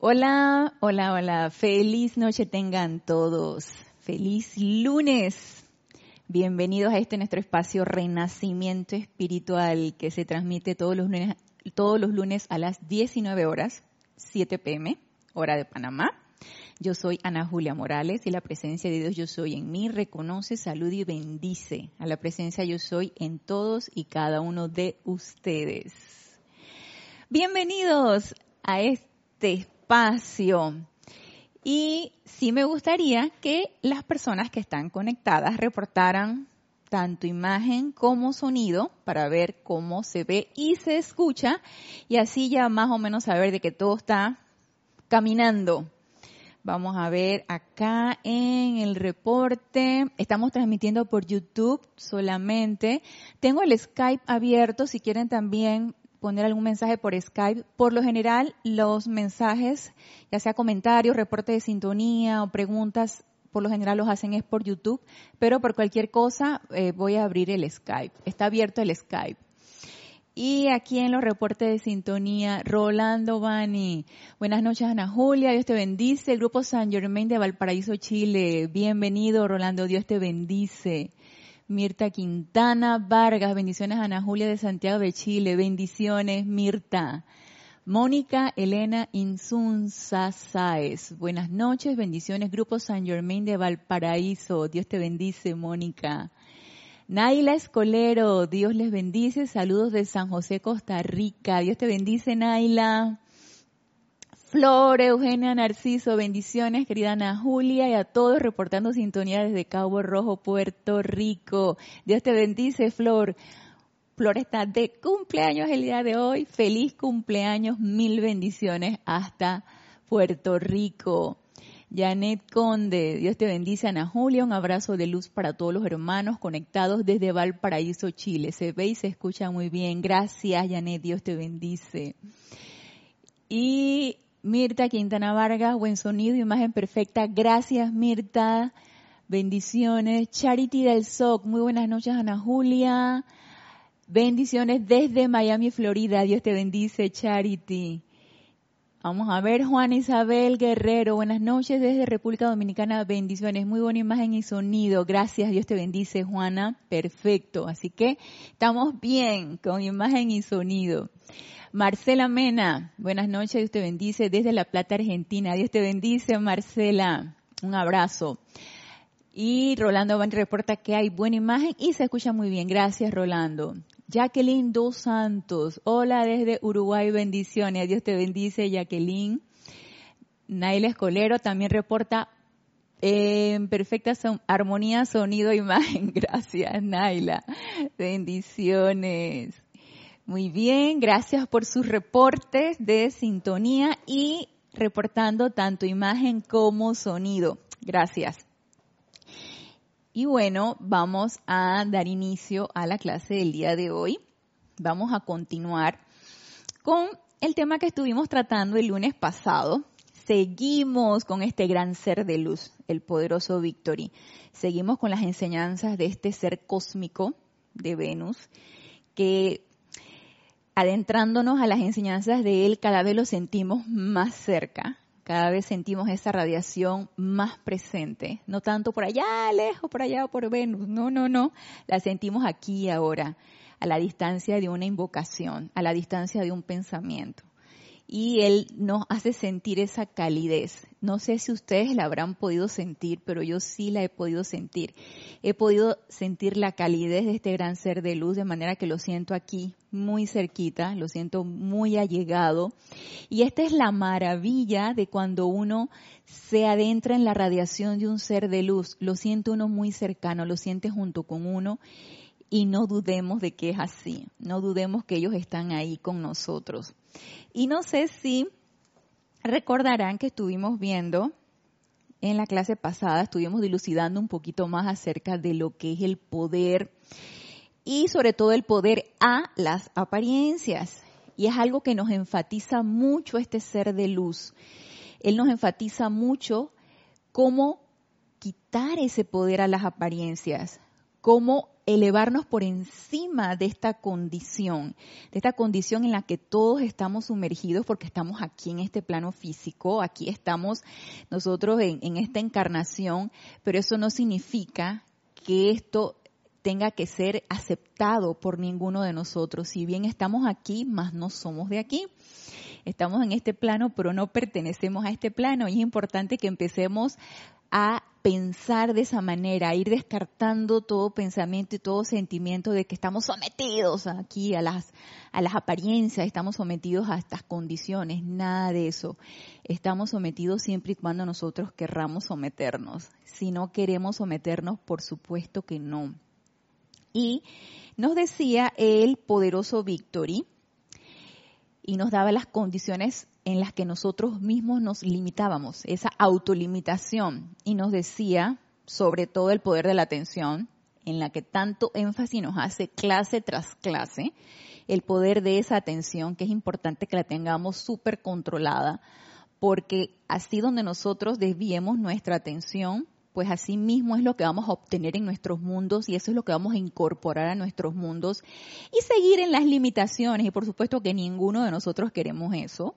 Hola, hola, hola. Feliz noche tengan todos. Feliz lunes. Bienvenidos a este nuestro espacio Renacimiento Espiritual que se transmite todos los lunes, a las 19 horas, 7 pm, hora de Panamá. Yo soy Ana Julia Morales y la presencia de Dios yo soy en mí reconoce, saluda y bendice a la presencia yo soy en todos y cada uno de ustedes. Bienvenidos a este espacio. Y sí me gustaría que las personas que están conectadas reportaran tanto imagen como sonido para ver cómo se ve y se escucha y así ya más o menos saber de que todo está caminando. Vamos a ver acá en el reporte. Estamos transmitiendo por YouTube solamente. Tengo el Skype abierto si quieren también poner algún mensaje por Skype. Por lo general, los mensajes, ya sea comentarios, reporte de sintonía o preguntas, por lo general los hacen es por YouTube, pero por cualquier cosa eh, voy a abrir el Skype. Está abierto el Skype. Y aquí en los reportes de sintonía, Rolando Bani. Buenas noches, Ana Julia. Dios te bendice. El grupo San Germain de Valparaíso, Chile. Bienvenido, Rolando. Dios te bendice. Mirta Quintana Vargas, bendiciones Ana Julia de Santiago de Chile, bendiciones Mirta. Mónica Elena Insunza Sáez, buenas noches, bendiciones Grupo San Germain de Valparaíso, Dios te bendice Mónica. Naila Escolero, Dios les bendice, saludos de San José, Costa Rica, Dios te bendice Naila. Flor, Eugenia Narciso, bendiciones, querida Ana Julia, y a todos reportando sintonía desde Cabo Rojo, Puerto Rico. Dios te bendice, Flor. Flor está de cumpleaños el día de hoy. Feliz cumpleaños, mil bendiciones hasta Puerto Rico. Janet Conde, Dios te bendice, Ana Julia, un abrazo de luz para todos los hermanos conectados desde Valparaíso, Chile. Se ve y se escucha muy bien. Gracias, Janet, Dios te bendice. Y Mirta Quintana Vargas, buen sonido, imagen perfecta. Gracias, Mirta. Bendiciones. Charity del SOC, muy buenas noches, Ana Julia. Bendiciones desde Miami, Florida. Dios te bendice, Charity. Vamos a ver, Juana Isabel Guerrero, buenas noches desde República Dominicana, bendiciones, muy buena imagen y sonido, gracias, Dios te bendice, Juana, perfecto, así que estamos bien con imagen y sonido. Marcela Mena, buenas noches, Dios te bendice desde La Plata, Argentina. Dios te bendice, Marcela. Un abrazo. Y Rolando Van reporta que hay buena imagen y se escucha muy bien. Gracias, Rolando. Jacqueline Dos Santos, hola desde Uruguay, bendiciones. Dios te bendice, Jacqueline. Naila Escolero también reporta en perfecta armonía, sonido, imagen. Gracias, Naila. Bendiciones. Muy bien, gracias por sus reportes de sintonía y reportando tanto imagen como sonido. Gracias. Y bueno, vamos a dar inicio a la clase del día de hoy. Vamos a continuar con el tema que estuvimos tratando el lunes pasado. Seguimos con este gran ser de luz, el poderoso Victory. Seguimos con las enseñanzas de este ser cósmico de Venus que adentrándonos a las enseñanzas de Él, cada vez lo sentimos más cerca, cada vez sentimos esa radiación más presente, no tanto por allá lejos, por allá por Venus, no, no, no, la sentimos aquí ahora, a la distancia de una invocación, a la distancia de un pensamiento y Él nos hace sentir esa calidez. No sé si ustedes la habrán podido sentir, pero yo sí la he podido sentir. He podido sentir la calidez de este gran ser de luz de manera que lo siento aquí muy cerquita, lo siento muy allegado. Y esta es la maravilla de cuando uno se adentra en la radiación de un ser de luz. Lo siente uno muy cercano, lo siente junto con uno y no dudemos de que es así, no dudemos que ellos están ahí con nosotros. Y no sé si recordarán que estuvimos viendo en la clase pasada, estuvimos dilucidando un poquito más acerca de lo que es el poder y sobre todo el poder a las apariencias. Y es algo que nos enfatiza mucho este ser de luz. Él nos enfatiza mucho cómo quitar ese poder a las apariencias, cómo elevarnos por encima de esta condición, de esta condición en la que todos estamos sumergidos porque estamos aquí en este plano físico, aquí estamos nosotros en, esta encarnación, pero eso no significa que esto tenga que ser aceptado por ninguno de nosotros. Si bien estamos aquí, más no somos de aquí. Estamos en este plano, pero no pertenecemos a este plano. Y es importante que empecemos a pensar de esa manera, ir descartando todo pensamiento y todo sentimiento de que estamos sometidos aquí a las, a las apariencias, estamos sometidos a estas condiciones, nada de eso. Estamos sometidos siempre y cuando nosotros querramos someternos. Si no queremos someternos, por supuesto que no. Y nos decía el poderoso Victory, y nos daba las condiciones en las que nosotros mismos nos limitábamos, esa autolimitación, y nos decía sobre todo el poder de la atención, en la que tanto énfasis nos hace clase tras clase, el poder de esa atención, que es importante que la tengamos súper controlada, porque así donde nosotros desviemos nuestra atención, pues así mismo es lo que vamos a obtener en nuestros mundos y eso es lo que vamos a incorporar a nuestros mundos y seguir en las limitaciones y por supuesto que ninguno de nosotros queremos eso.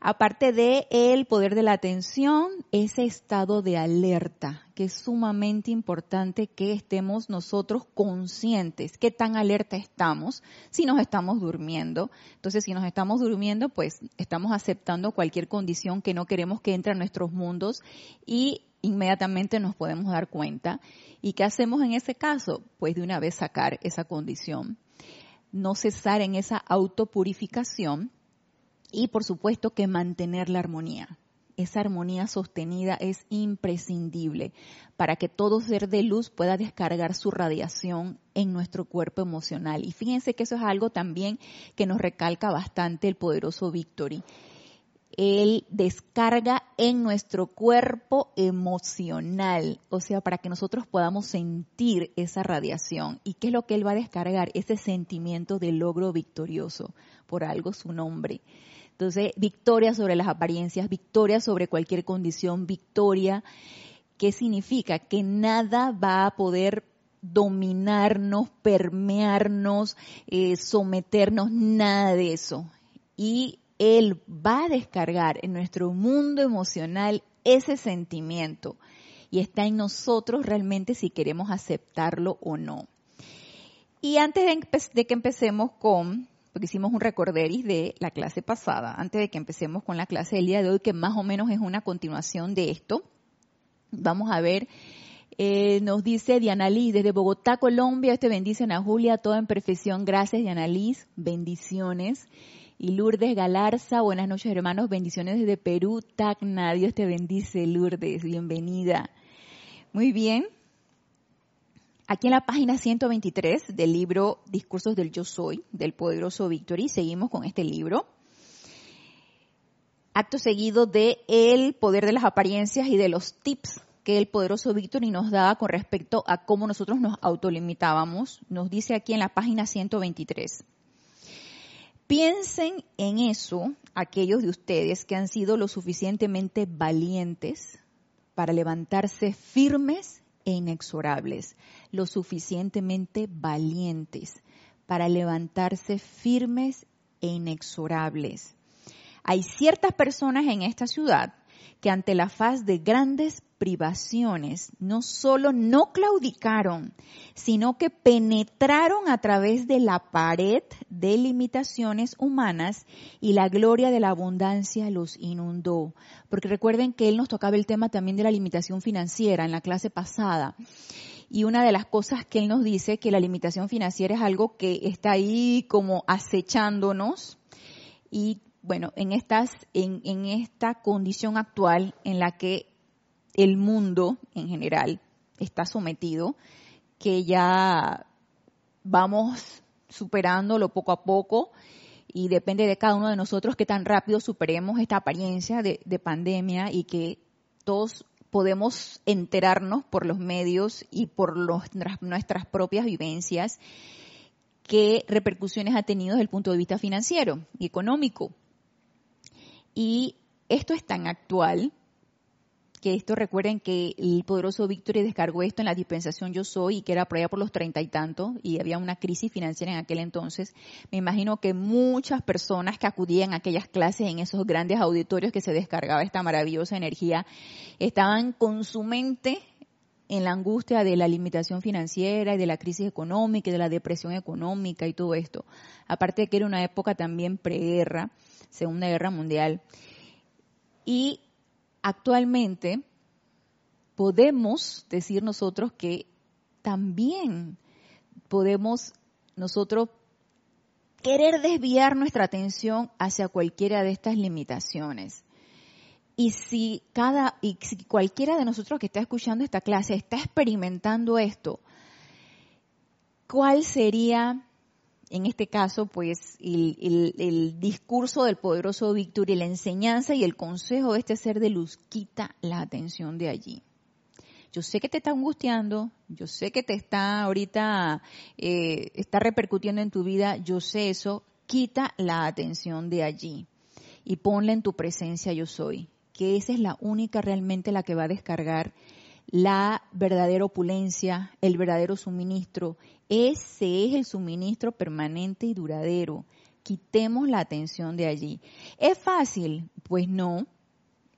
Aparte de el poder de la atención, ese estado de alerta, que es sumamente importante que estemos nosotros conscientes, qué tan alerta estamos, si nos estamos durmiendo. Entonces, si nos estamos durmiendo, pues estamos aceptando cualquier condición que no queremos que entre a nuestros mundos y inmediatamente nos podemos dar cuenta. ¿Y qué hacemos en ese caso? Pues de una vez sacar esa condición, no cesar en esa autopurificación y por supuesto que mantener la armonía. Esa armonía sostenida es imprescindible para que todo ser de luz pueda descargar su radiación en nuestro cuerpo emocional. Y fíjense que eso es algo también que nos recalca bastante el poderoso Victory él descarga en nuestro cuerpo emocional, o sea, para que nosotros podamos sentir esa radiación. ¿Y qué es lo que Él va a descargar? Ese sentimiento de logro victorioso, por algo su nombre. Entonces, victoria sobre las apariencias, victoria sobre cualquier condición, victoria, ¿qué significa? Que nada va a poder dominarnos, permearnos, eh, someternos, nada de eso. Y él va a descargar en nuestro mundo emocional ese sentimiento y está en nosotros realmente si queremos aceptarlo o no. Y antes de, que empecemos con, porque hicimos un recorderis de la clase pasada, antes de que empecemos con la clase del día de hoy, que más o menos es una continuación de esto, vamos a ver eh, nos dice Diana Liz, desde Bogotá, Colombia, este bendice a Julia, toda en perfección. Gracias, Diana Liz. Bendiciones y Lourdes Galarza. Buenas noches, hermanos. Bendiciones desde Perú, Tacna. Dios te bendice, Lourdes. Bienvenida. Muy bien. Aquí en la página 123 del libro Discursos del Yo Soy, del poderoso Victory, seguimos con este libro. Acto seguido de El poder de las apariencias y de los tips que el poderoso Victory nos da con respecto a cómo nosotros nos autolimitábamos. Nos dice aquí en la página 123. Piensen en eso, aquellos de ustedes que han sido lo suficientemente valientes para levantarse firmes e inexorables, lo suficientemente valientes para levantarse firmes e inexorables. Hay ciertas personas en esta ciudad que ante la faz de grandes privaciones no solo no claudicaron, sino que penetraron a través de la pared de limitaciones humanas y la gloria de la abundancia los inundó. Porque recuerden que él nos tocaba el tema también de la limitación financiera en la clase pasada. Y una de las cosas que él nos dice que la limitación financiera es algo que está ahí como acechándonos y bueno, en estas, en, en esta condición actual en la que el mundo en general está sometido, que ya vamos superándolo poco a poco y depende de cada uno de nosotros que tan rápido superemos esta apariencia de, pandemia y que todos podemos enterarnos por los medios y por nuestras propias vivencias qué repercusiones ha tenido desde el punto de vista financiero y económico. Y esto es tan actual que esto recuerden que el poderoso Victory descargó esto en la dispensación Yo Soy y que era por allá por los treinta y tantos y había una crisis financiera en aquel entonces. Me imagino que muchas personas que acudían a aquellas clases en esos grandes auditorios que se descargaba esta maravillosa energía estaban con su mente en la angustia de la limitación financiera y de la crisis económica y de la depresión económica y todo esto. Aparte de que era una época también preguerra, Segunda Guerra Mundial. Y actualmente podemos decir nosotros que también podemos nosotros querer desviar nuestra atención hacia cualquiera de estas limitaciones. Y si cada y si cualquiera de nosotros que está escuchando esta clase está experimentando esto, ¿cuál sería en este caso, pues el, discurso del poderoso Víctor y la enseñanza y el consejo de este ser de luz quita la atención de allí. Yo sé que te está angustiando, yo sé que te está ahorita, eh, está repercutiendo en tu vida, yo sé eso, quita la atención de allí y ponla en tu presencia yo soy, que esa es la única realmente la que va a descargar la verdadera opulencia, el verdadero suministro. Ese es el suministro permanente y duradero. Quitemos la atención de allí. ¿Es fácil? Pues no,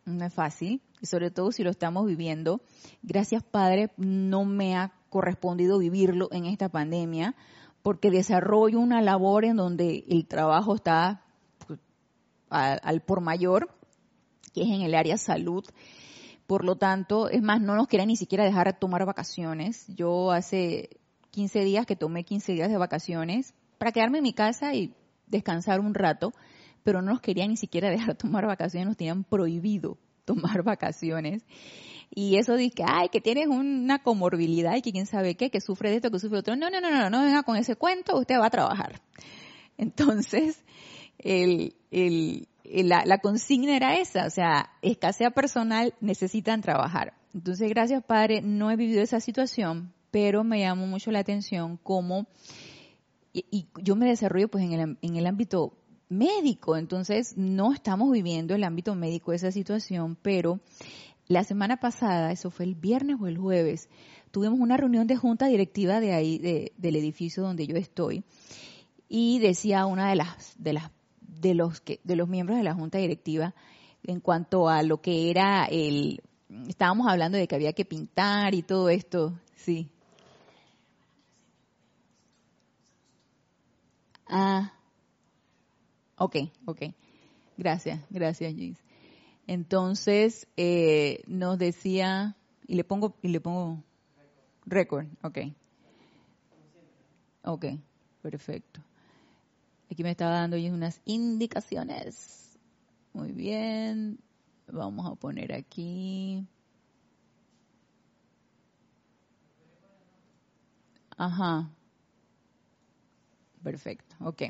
no es fácil, y sobre todo si lo estamos viviendo. Gracias Padre, no me ha correspondido vivirlo en esta pandemia, porque desarrollo una labor en donde el trabajo está pues, al, al por mayor, que es en el área salud, por lo tanto, es más, no nos querían ni siquiera dejar tomar vacaciones. Yo hace 15 días que tomé 15 días de vacaciones para quedarme en mi casa y descansar un rato, pero no nos querían ni siquiera dejar tomar vacaciones, nos tenían prohibido tomar vacaciones. Y eso dice, ay, que tienes una comorbilidad y que quién sabe qué, que sufre de esto, que sufre de otro. No, no, no, no, no venga con ese cuento, usted va a trabajar. Entonces, el, el, la, la, consigna era esa, o sea, escasea personal, necesitan trabajar. Entonces, gracias Padre, no he vivido esa situación, pero me llamó mucho la atención cómo, y, yo me desarrollo pues en el, en el ámbito médico, entonces no estamos viviendo el ámbito médico esa situación, pero la semana pasada, eso fue el viernes o el jueves, tuvimos una reunión de junta directiva de ahí, de, del edificio donde yo estoy, y decía una de las, de las de los que de los miembros de la junta directiva en cuanto a lo que era el estábamos hablando de que había que pintar y todo esto, sí. Ah, ok, ok. Gracias, gracias, Gis. Entonces, eh, nos decía, y le pongo, y le pongo récord, ok. Ok, perfecto. Aquí me estaba dando unas indicaciones. Muy bien. Vamos a poner aquí. Ajá. Perfecto. Ok.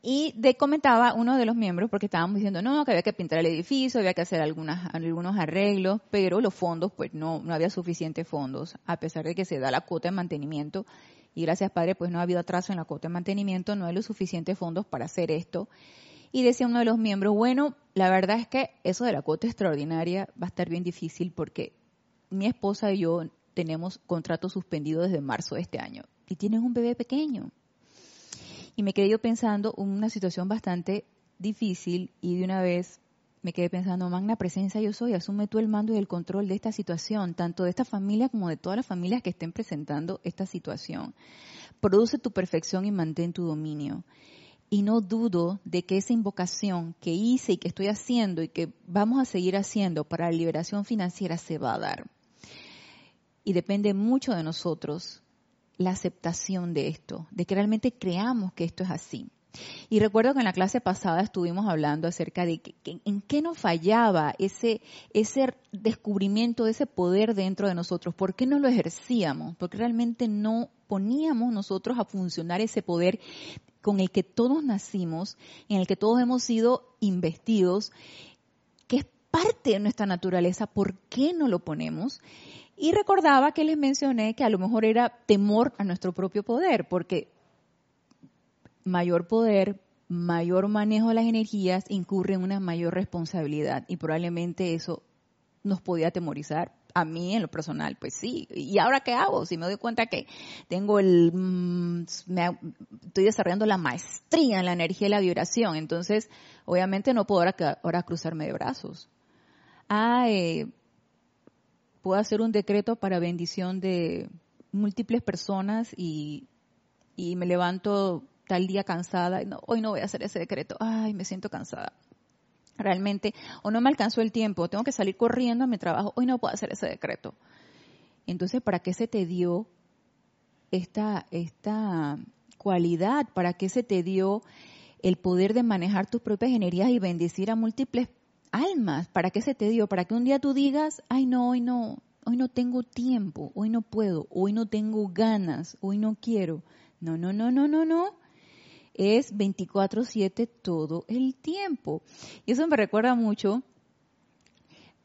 Y de comentaba uno de los miembros, porque estábamos diciendo, no, que había que pintar el edificio, había que hacer algunas, algunos arreglos, pero los fondos, pues no, no había suficientes fondos, a pesar de que se da la cuota de mantenimiento y gracias Padre, pues no ha habido atraso en la cuota de mantenimiento, no hay los suficientes fondos para hacer esto. Y decía uno de los miembros, bueno, la verdad es que eso de la cuota extraordinaria va a estar bien difícil porque mi esposa y yo tenemos contrato suspendido desde marzo de este año y tienen un bebé pequeño. Y me quedé yo pensando en una situación bastante difícil y de una vez me quedé pensando, magna presencia yo soy, asume tú el mando y el control de esta situación, tanto de esta familia como de todas las familias que estén presentando esta situación. Produce tu perfección y mantén tu dominio. Y no dudo de que esa invocación que hice y que estoy haciendo y que vamos a seguir haciendo para la liberación financiera se va a dar. Y depende mucho de nosotros la aceptación de esto, de que realmente creamos que esto es así. Y recuerdo que en la clase pasada estuvimos hablando acerca de en qué nos fallaba ese, ese descubrimiento de ese poder dentro de nosotros, por qué no lo ejercíamos, porque realmente no poníamos nosotros a funcionar ese poder con el que todos nacimos, en el que todos hemos sido investidos, que es parte de nuestra naturaleza, ¿por qué no lo ponemos? Y recordaba que les mencioné que a lo mejor era temor a nuestro propio poder, porque mayor poder, mayor manejo de las energías incurre en una mayor responsabilidad y probablemente eso nos podía atemorizar. A mí, en lo personal, pues sí. ¿Y ahora qué hago? Si me doy cuenta que tengo el... Mm, estoy desarrollando la maestría en la energía y la vibración. Entonces, obviamente no puedo ahora, cruzarme de brazos. Ah, eh, puedo hacer un decreto para bendición de múltiples personas y, y me levanto tal día cansada. No, hoy no voy a hacer ese decreto. Ay, me siento cansada realmente, o no me alcanzó el tiempo, tengo que salir corriendo a mi trabajo, hoy no puedo hacer ese decreto. Entonces, ¿para qué se te dio esta, esta cualidad? ¿Para qué se te dio el poder de manejar tus propias energías y bendecir a múltiples almas? ¿Para qué se te dio? Para que un día tú digas, ay no, hoy no, hoy no tengo tiempo, hoy no puedo, hoy no tengo ganas, hoy no quiero. No, no, no, no, no, no es 24/7 todo el tiempo. Y eso me recuerda mucho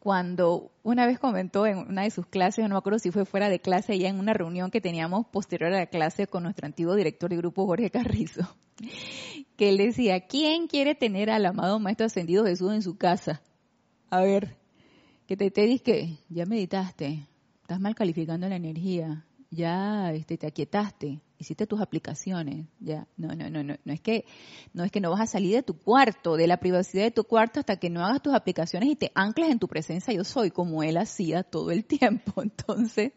cuando una vez comentó en una de sus clases, no me acuerdo si fue fuera de clase, ya en una reunión que teníamos posterior a la clase con nuestro antiguo director de grupo, Jorge Carrizo, que él decía, ¿quién quiere tener al amado Maestro Ascendido Jesús en su casa? A ver, que te, te que ya meditaste, estás mal calificando la energía, ya este, te aquietaste, hiciste tus aplicaciones, ya, no, no, no, no, no es que, no es que no vas a salir de tu cuarto, de la privacidad de tu cuarto hasta que no hagas tus aplicaciones y te ancles en tu presencia yo soy, como él hacía todo el tiempo. Entonces,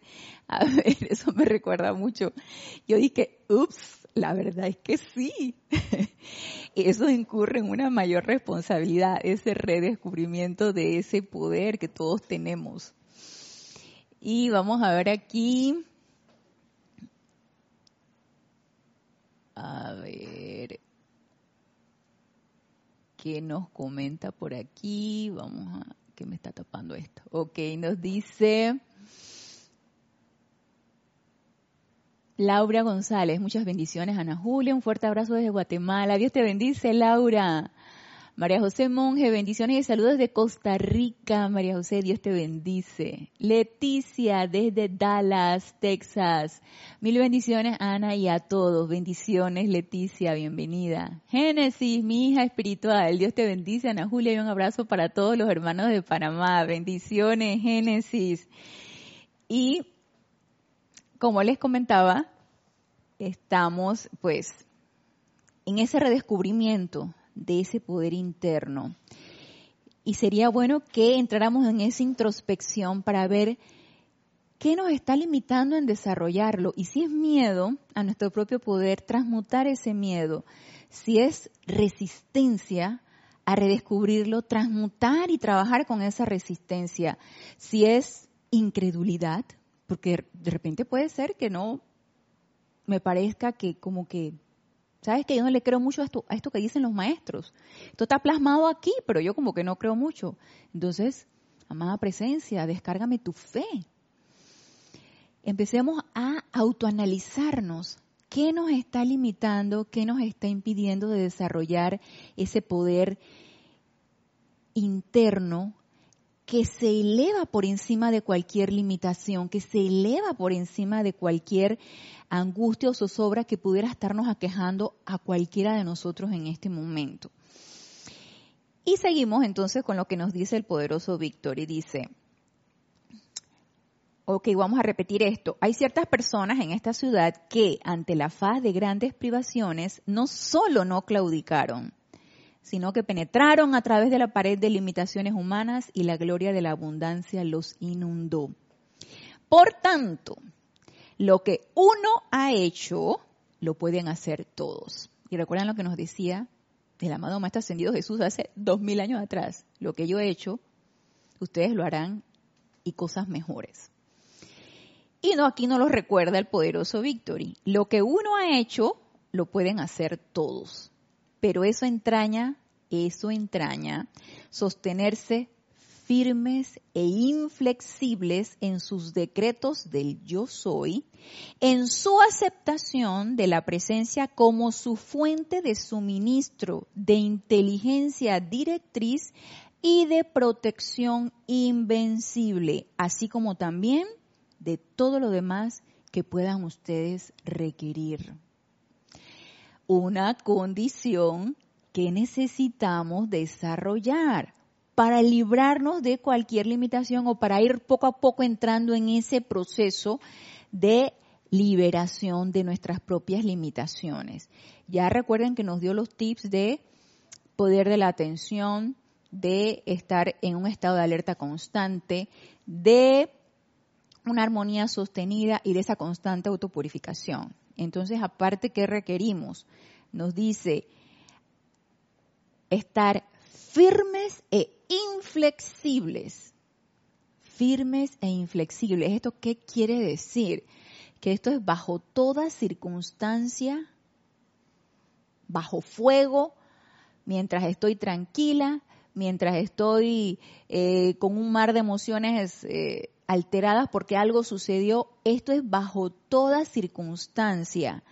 a ver, eso me recuerda mucho. Yo dije, ups, la verdad es que sí. Eso incurre en una mayor responsabilidad, ese redescubrimiento de ese poder que todos tenemos. Y vamos a ver aquí. A ver. ¿Qué nos comenta por aquí? Vamos a. ¿Qué me está tapando esto? Ok, nos dice. Laura González, muchas bendiciones, Ana Julia, un fuerte abrazo desde Guatemala. Dios te bendice, Laura. María José Monje, bendiciones y saludos de Costa Rica. María José, Dios te bendice. Leticia, desde Dallas, Texas. Mil bendiciones, Ana, y a todos. Bendiciones, Leticia, bienvenida. Génesis, mi hija espiritual. Dios te bendice, Ana Julia, y un abrazo para todos los hermanos de Panamá. Bendiciones, Génesis. Y, como les comentaba, estamos, pues, en ese redescubrimiento de ese poder interno. Y sería bueno que entráramos en esa introspección para ver qué nos está limitando en desarrollarlo. Y si es miedo a nuestro propio poder, transmutar ese miedo. Si es resistencia a redescubrirlo, transmutar y trabajar con esa resistencia. Si es incredulidad, porque de repente puede ser que no me parezca que como que ¿Sabes que yo no le creo mucho a esto, a esto que dicen los maestros? Esto está plasmado aquí, pero yo como que no creo mucho. Entonces, amada presencia, descárgame tu fe. Empecemos a autoanalizarnos. ¿Qué nos está limitando? ¿Qué nos está impidiendo de desarrollar ese poder interno que se eleva por encima de cualquier limitación, que se eleva por encima de cualquier angustia o zozobra que pudiera estarnos aquejando a cualquiera de nosotros en este momento. Y seguimos entonces con lo que nos dice el poderoso Víctor y dice, ok, vamos a repetir esto. Hay ciertas personas en esta ciudad que ante la faz de grandes privaciones no solo no claudicaron, sino que penetraron a través de la pared de limitaciones humanas y la gloria de la abundancia los inundó. Por tanto, lo que uno ha hecho, lo pueden hacer todos. Y recuerdan lo que nos decía el amado Maestro Ascendido Jesús hace dos mil años atrás. Lo que yo he hecho, ustedes lo harán y cosas mejores. Y no, aquí no lo recuerda el poderoso Victory. Lo que uno ha hecho, lo pueden hacer todos pero eso entraña, eso entraña sostenerse firmes e inflexibles en sus decretos del yo soy, en su aceptación de la presencia como su fuente de suministro de inteligencia directriz y de protección invencible, así como también de todo lo demás que puedan ustedes requerir una condición que necesitamos desarrollar. Para librarnos de cualquier limitación o para ir poco a poco entrando en ese proceso de liberación de nuestras propias limitaciones. Ya recuerden que nos dio los tips de poder de la atención, de estar en un estado de alerta constante, de una armonía sostenida y de esa constante autopurificación. Entonces, aparte que requerimos, nos dice estar firmes e inflexibles. Firmes e inflexibles. ¿Esto qué quiere decir? Que esto es bajo toda circunstancia, bajo fuego, mientras estoy tranquila, mientras estoy eh, con un mar de emociones eh, alteradas porque algo sucedió. Esto es bajo toda circunstancia.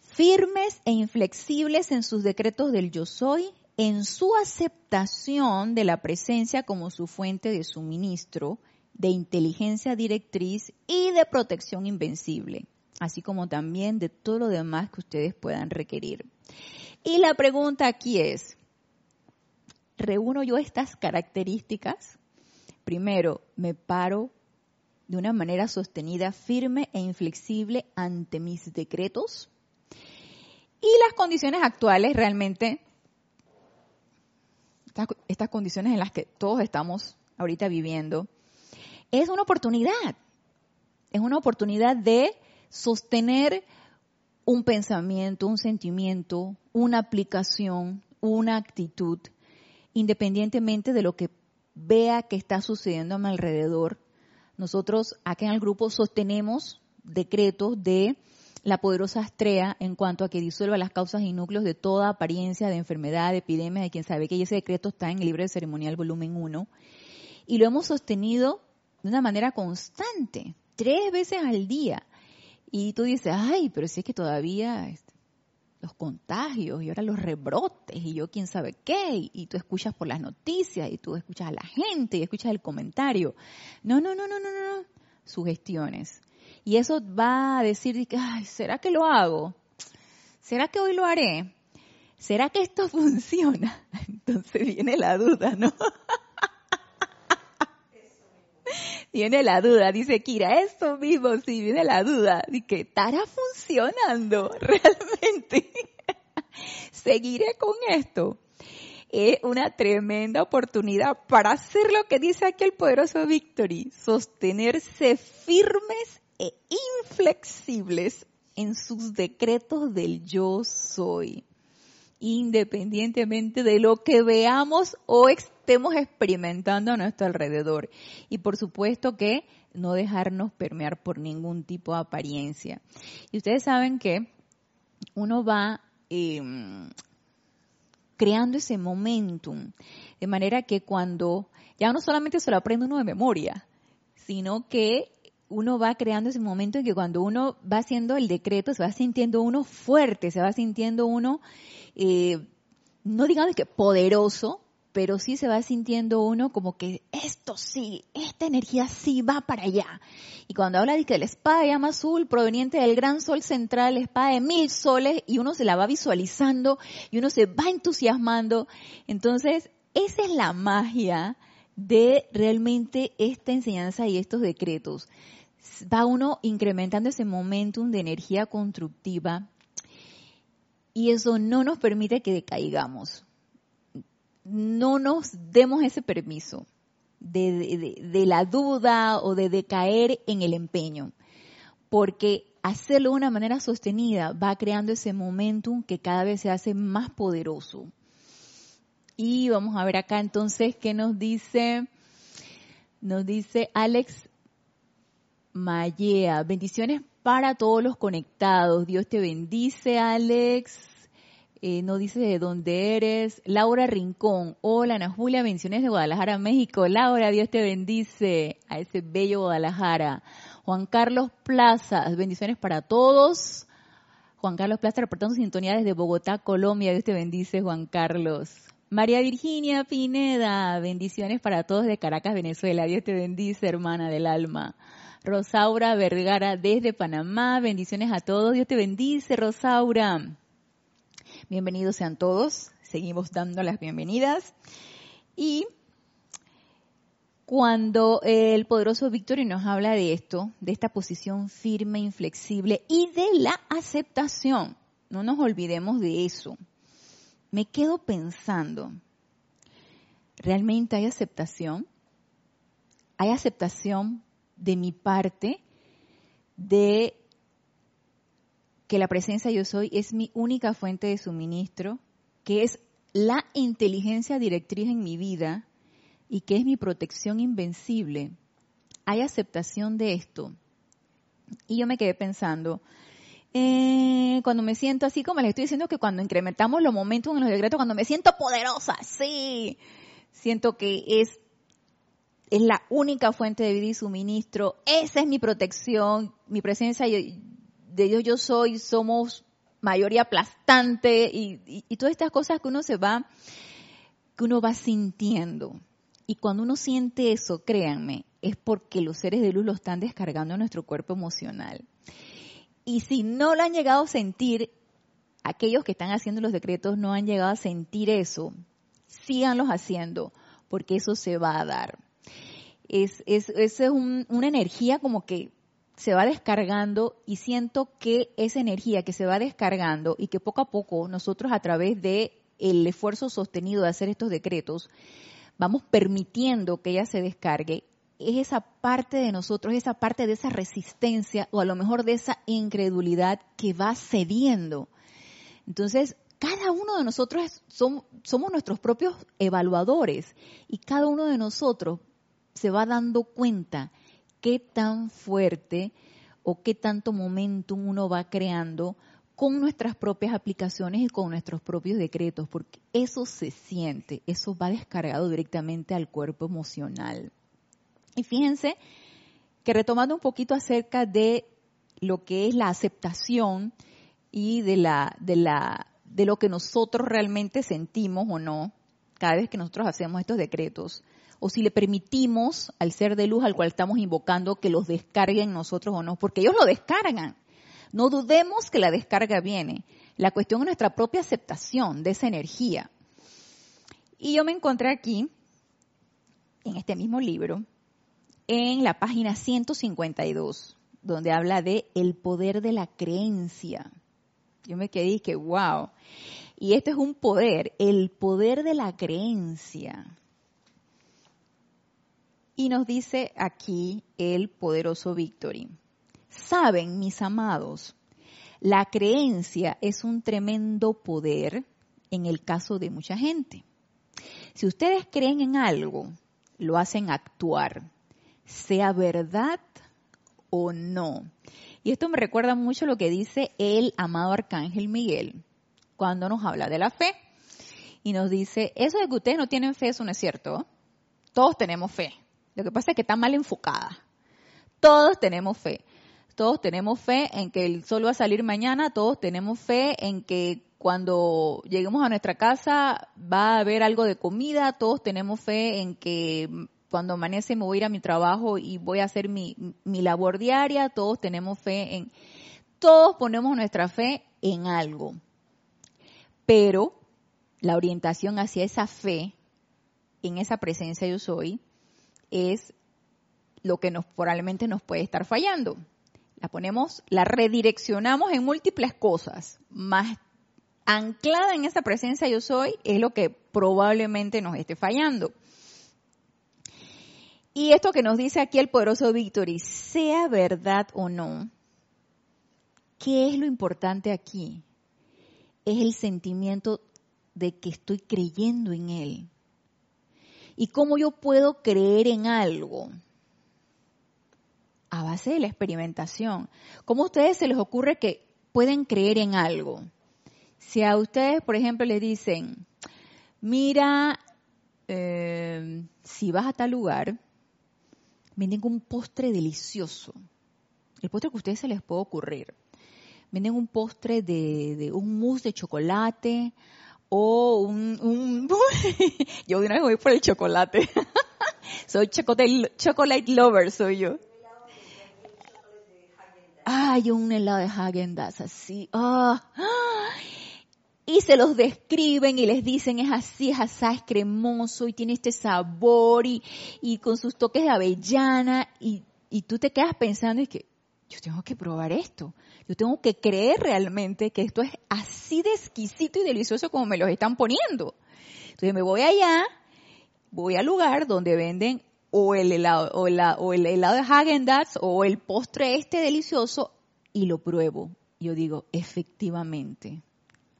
Firmes e inflexibles en sus decretos del yo soy, en su aceptación de la presencia como su fuente de suministro, de inteligencia directriz y de protección invencible, así como también de todo lo demás que ustedes puedan requerir. Y la pregunta aquí es, ¿reúno yo estas características? Primero, me paro de una manera sostenida, firme e inflexible ante mis decretos. Y las condiciones actuales realmente estas, condiciones en las que todos estamos ahorita viviendo, es una oportunidad. Es una oportunidad de sostener un pensamiento, un sentimiento, una aplicación, una actitud, independientemente de lo que vea que está sucediendo a mi alrededor. Nosotros aquí en el grupo sostenemos decretos de la poderosa Astrea en cuanto a que disuelva las causas y núcleos de toda apariencia de enfermedad, de epidemia, de quien sabe que ese decreto está en el libro de ceremonial volumen 1. Y lo hemos sostenido de una manera constante, tres veces al día. Y tú dices, ay, pero si es que todavía este, los contagios y ahora los rebrotes y yo quién sabe qué, y tú escuchas por las noticias y tú escuchas a la gente y escuchas el comentario. No, no, no, no, no, no, sugestiones. Y eso va a decir, ay, ¿será que lo hago? ¿Será que hoy lo haré? ¿Será que esto funciona? Entonces viene la duda, ¿no? viene la duda, dice Kira, eso mismo, sí, viene la duda, de que estará funcionando realmente. Seguiré con esto. Es una tremenda oportunidad para hacer lo que dice aquí el poderoso Victory, sostenerse firmes e inflexibles en sus decretos del yo soy, independientemente de lo que veamos o estemos experimentando a nuestro alrededor. Y por supuesto que no dejarnos permear por ningún tipo de apariencia. Y ustedes saben que uno va em, creando ese momentum, de manera que cuando ya no solamente se lo aprende uno de memoria, sino que uno va creando ese momento en que cuando uno va haciendo el decreto, se va sintiendo uno fuerte, se va sintiendo uno, eh, no digamos que poderoso, pero sí se va sintiendo uno como que esto sí, esta energía sí va para allá. Y cuando habla de que la espada de llama azul proveniente del gran sol central, espada de mil soles, y uno se la va visualizando y uno se va entusiasmando, entonces esa es la magia de realmente esta enseñanza y estos decretos va uno incrementando ese momentum de energía constructiva y eso no nos permite que decaigamos. No nos demos ese permiso de, la duda o de decaer en el empeño, porque hacerlo de una manera sostenida va creando ese momentum que cada vez se hace más poderoso. Y vamos a ver acá entonces qué nos dice, nos dice Alex Mayea. Bendiciones para todos los conectados. Dios te bendice, Alex. Eh, no dice de dónde eres. Laura Rincón. Hola, Ana Julia. Bendiciones de Guadalajara, México. Laura, Dios te bendice a ese bello Guadalajara. Juan Carlos Plaza. Bendiciones para todos. Juan Carlos Plaza reportando sintonía desde Bogotá, Colombia. Dios te bendice, Juan Carlos. María Virginia Pineda, bendiciones para todos de Caracas, Venezuela. Dios te bendice, hermana del alma. Rosaura Vergara desde Panamá. Bendiciones a todos. Dios te bendice, Rosaura. Bienvenidos sean todos. Seguimos dando las bienvenidas. Y cuando el poderoso Victory nos habla de esto, de esta posición firme, inflexible y de la aceptación. No nos olvidemos de eso. Me quedo pensando, ¿realmente hay aceptación? ¿Hay aceptación de mi parte de que la presencia yo soy es mi única fuente de suministro, que es la inteligencia directriz en mi vida y que es mi protección invencible, hay aceptación de esto. Y yo me quedé pensando, eh, cuando me siento así, como les estoy diciendo que cuando incrementamos los momentos en los decretos, cuando me siento poderosa, sí, siento que es, es la única fuente de vida y suministro, esa es mi protección, mi presencia de Dios yo soy, somos mayoría aplastante y, y todas estas cosas que uno se va, que uno va sintiendo. Y cuando uno siente eso, créanme, es porque los seres de luz lo están descargando en nuestro cuerpo emocional. Y si no lo han llegado a sentir, aquellos que están haciendo los decretos no han llegado a sentir eso, síganlos haciendo, porque eso se va a dar. Es, es, es una energía como que se va descargando y siento que esa energía que se va descargando y que poco a poco nosotros a través de el esfuerzo sostenido de hacer estos decretos, vamos permitiendo que ella se descargue, es esa parte de nosotros, esa parte de esa resistencia o a lo mejor de esa incredulidad que va cediendo. Entonces, cada uno de nosotros somos, somos nuestros propios evaluadores y cada uno de nosotros se va dando cuenta qué tan fuerte o qué tanto momentum uno va creando con nuestras propias aplicaciones y con nuestros propios decretos, porque eso se siente, eso va descargado directamente al cuerpo emocional. Y fíjense que retomando un poquito acerca de lo que es la aceptación y de la, de la, de lo que nosotros realmente sentimos o no, cada vez que nosotros hacemos estos decretos, o si le permitimos al ser de luz al cual estamos invocando que los descarguen nosotros o no, porque ellos lo descargan. No dudemos que la descarga viene. La cuestión es nuestra propia aceptación de esa energía. Y yo me encontré aquí, en este mismo libro, en la página 152, donde habla de el poder de la creencia. Yo me quedé y que, wow. Y este es un poder, el poder de la creencia. Y nos dice aquí el poderoso Victory. Saben, mis amados, la creencia es un tremendo poder en el caso de mucha gente. Si ustedes creen en algo, lo hacen actuar, sea verdad o no. Y esto me recuerda mucho lo que dice el amado Arcángel Miguel cuando nos habla de la fe. Y nos dice, eso de que ustedes no tienen fe, eso no es cierto. Todos tenemos fe. Lo que pasa es que está mal enfocada. Todos tenemos fe todos tenemos fe en que el sol va a salir mañana, todos tenemos fe en que cuando lleguemos a nuestra casa va a haber algo de comida, todos tenemos fe en que cuando amanece me voy a ir a mi trabajo y voy a hacer mi, mi labor diaria, todos tenemos fe en, todos ponemos nuestra fe en algo. Pero la orientación hacia esa fe, en esa presencia yo soy, es lo que probablemente nos puede estar fallando la ponemos, la redireccionamos en múltiples cosas, más anclada en esa presencia yo soy es lo que probablemente nos esté fallando. Y esto que nos dice aquí el poderoso Victory, sea verdad o no, ¿qué es lo importante aquí? Es el sentimiento de que estoy creyendo en él. ¿Y cómo yo puedo creer en algo? a base de la experimentación. ¿Cómo a ustedes se les ocurre que pueden creer en algo? Si a ustedes, por ejemplo, les dicen, mira, eh, si vas a tal lugar, venden un postre delicioso. El postre que a ustedes se les puede ocurrir. Venden un postre de, un mousse de chocolate o un... un yo de una vez voy por el chocolate. soy chocolate, chocolate lover, soy yo. Ay, un helado de Hagen Dazs así. Ah. y se los describen y les dicen es así, es así, es cremoso y tiene este sabor y, y con sus toques de avellana y, y tú te quedas pensando y que yo tengo que probar esto, yo tengo que creer realmente que esto es así de exquisito y delicioso como me lo están poniendo. Entonces me voy allá, voy al lugar donde venden o el helado, o, el helado de Hagen o el postre este delicioso y lo pruebo. Yo digo, efectivamente,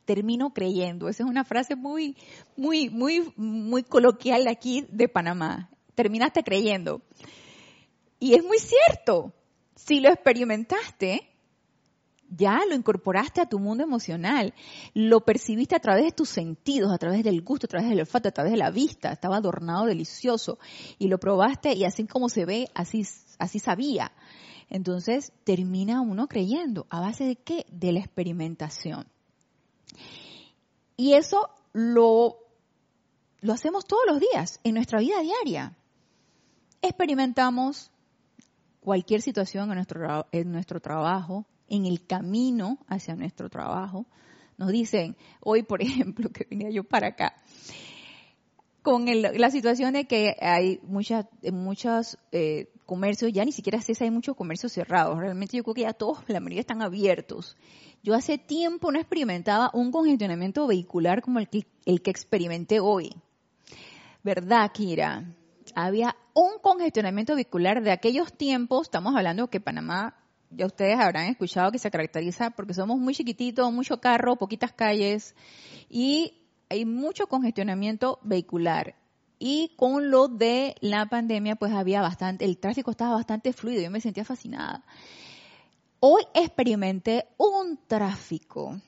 termino creyendo. Esa es una frase muy, muy, muy, muy coloquial aquí de Panamá. Terminaste creyendo. Y es muy cierto. Si lo experimentaste, ya lo incorporaste a tu mundo emocional, lo percibiste a través de tus sentidos, a través del gusto, a través del olfato, a través de la vista, estaba adornado, delicioso, y lo probaste y así como se ve, así, así sabía. Entonces termina uno creyendo, ¿a base de qué? De la experimentación. Y eso lo, lo hacemos todos los días, en nuestra vida diaria. Experimentamos cualquier situación en nuestro, en nuestro trabajo, en el camino hacia nuestro trabajo. Nos dicen, hoy por ejemplo, que venía yo para acá, con la situación de que hay muchas, muchos eh, comercios, ya ni siquiera sé si hay muchos comercios cerrados, realmente yo creo que ya todos, la mayoría están abiertos. Yo hace tiempo no experimentaba un congestionamiento vehicular como el que, el que experimenté hoy. ¿Verdad, Kira? Había un congestionamiento vehicular de aquellos tiempos, estamos hablando que Panamá ya ustedes habrán escuchado que se caracteriza porque somos muy chiquititos, mucho carro, poquitas calles y hay mucho congestionamiento vehicular. Y con lo de la pandemia, pues había bastante, el tráfico estaba bastante fluido, yo me sentía fascinada. Hoy experimenté un tráfico.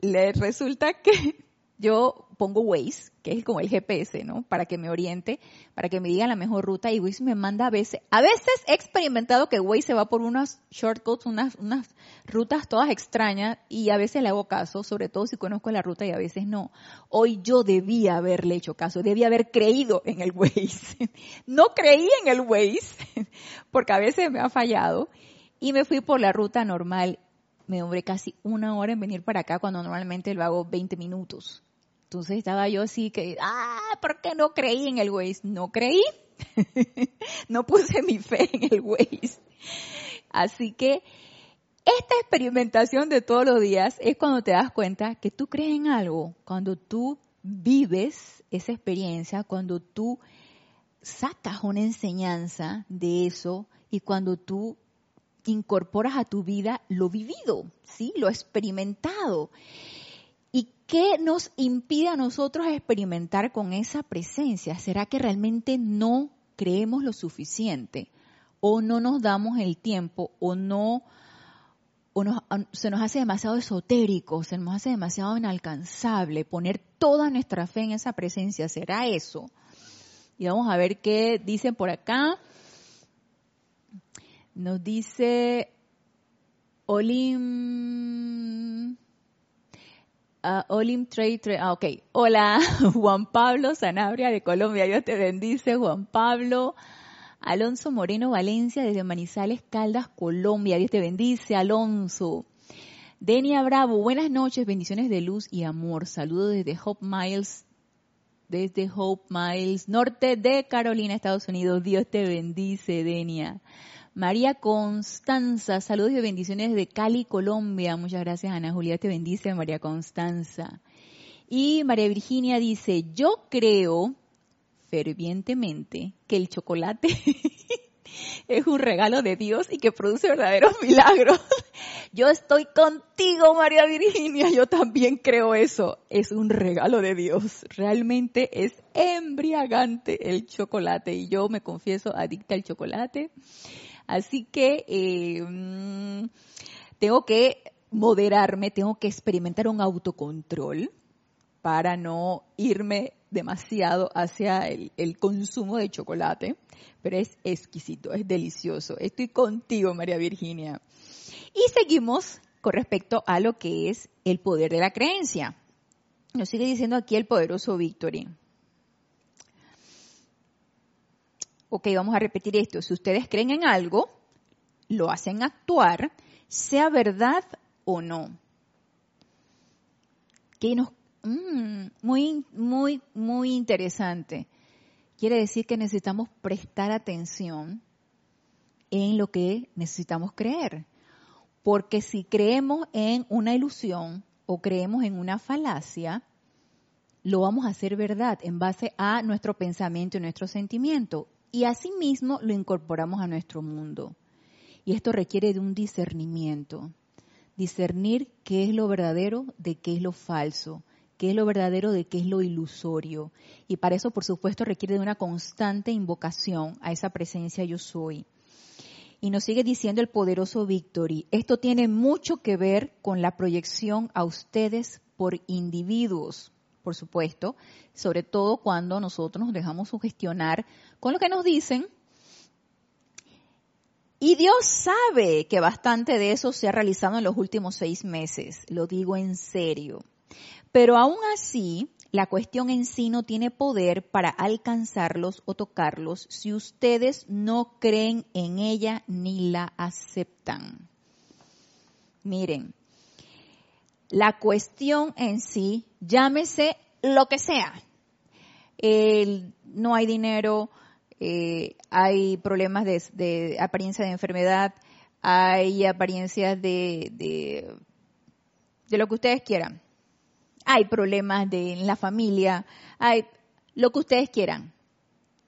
Le resulta que yo pongo Waze, que es como el GPS, ¿no? Para que me oriente, para que me diga la mejor ruta y Waze me manda a veces, a veces he experimentado que Waze se va por unos shortcuts, unas, unas rutas todas extrañas y a veces le hago caso, sobre todo si conozco la ruta y a veces no. Hoy yo debía haberle hecho caso, debía haber creído en el Waze. no creí en el Waze, porque a veces me ha fallado y me fui por la ruta normal me demoré casi una hora en venir para acá cuando normalmente lo hago 20 minutos. Entonces estaba yo así que, ah, ¿por qué no creí en el Waze? No creí. no puse mi fe en el Waze. Así que esta experimentación de todos los días es cuando te das cuenta que tú crees en algo, cuando tú vives esa experiencia, cuando tú sacas una enseñanza de eso y cuando tú incorporas a tu vida lo vivido, ¿sí? Lo experimentado. ¿Qué nos impide a nosotros experimentar con esa presencia? ¿Será que realmente no creemos lo suficiente? ¿O no nos damos el tiempo? ¿O no o se nos hace demasiado esotérico, se nos hace demasiado inalcanzable poner toda nuestra fe en esa presencia. ¿Será eso? Y vamos a ver qué dicen por acá. Nos dice Olim Uh, Olim Trade, ah, ok. Hola, Juan Pablo Sanabria de Colombia. Dios te bendice, Juan Pablo. Alonso Moreno Valencia desde Manizales, Caldas, Colombia. Dios te bendice, Alonso. Denia Bravo, buenas noches, bendiciones de luz y amor. Saludos desde Hope Miles, desde Hope Miles, norte de Carolina, Estados Unidos. Dios te bendice, Denia. María Constanza, saludos y bendiciones de Cali, Colombia. Muchas gracias, Ana Julia, te bendice, María Constanza. Y María Virginia dice, yo creo fervientemente que el chocolate es un regalo de Dios y que produce verdaderos milagros. Yo estoy contigo, María Virginia, yo también creo eso. Es un regalo de Dios. Realmente es embriagante el chocolate y yo me confieso adicta al chocolate. Así que eh, mm, tengo que moderarme, tengo que experimentar un autocontrol para no irme demasiado hacia el, el, consumo de chocolate, pero es exquisito, es delicioso. Estoy contigo, María Virginia. Y seguimos con respecto a lo que es el poder de la creencia. Nos sigue diciendo aquí el poderoso Victory. Ok, vamos a repetir esto, si ustedes creen en algo, lo hacen actuar, sea verdad o no. que nos, mm, muy, muy, muy interesante. Quiere decir que necesitamos prestar atención en lo que necesitamos creer. Porque si creemos en una ilusión o creemos en una falacia, lo vamos a hacer verdad en base a nuestro pensamiento y nuestro sentimiento. Y asimismo lo incorporamos a nuestro mundo. Y esto requiere de un discernimiento. Discernir qué es lo verdadero de qué es lo falso, qué es lo verdadero de qué es lo ilusorio. Y para eso, por supuesto, requiere de una constante invocación a esa presencia yo soy. Y nos sigue diciendo el poderoso Victory, esto tiene mucho que ver con la proyección a ustedes por individuos, por supuesto, sobre todo cuando nosotros nos dejamos sugestionar con lo que nos dicen. Y Dios sabe que bastante de eso se ha realizado en los últimos seis meses, lo digo en serio. Pero aún así, la cuestión en sí no tiene poder para alcanzarlos o tocarlos si ustedes no creen en ella ni la aceptan. Miren, la cuestión en sí, llámese lo que sea. no hay dinero, eh, hay problemas de, apariencia de enfermedad, hay apariencias de, de, lo que ustedes quieran hay problemas de, en la familia, hay lo que ustedes quieran.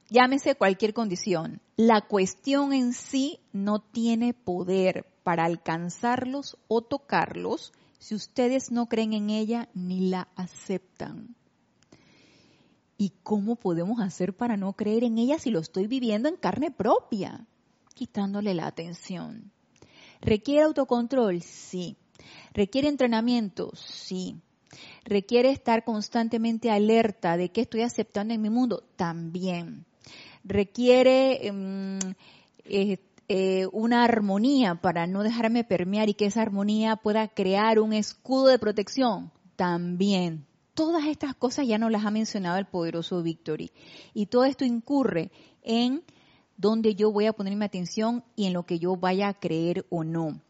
Llámese cualquier condición. La cuestión en sí no tiene poder para alcanzarlos o tocarlos si ustedes no creen en ella ni la aceptan. ¿Y cómo podemos hacer para no creer en ella si lo estoy viviendo en carne propia? Quitándole la atención. ¿Requiere autocontrol? Sí. ¿Requiere entrenamiento? Sí requiere estar constantemente alerta de qué estoy aceptando en mi mundo, también. Requiere em, eh, eh, una armonía para no dejarme permear y que esa armonía pueda crear un escudo de protección, también. Todas estas cosas ya nos las ha mencionado el poderoso Victory. Y todo esto incurre en donde yo voy a poner mi atención y en lo que yo vaya a creer o no.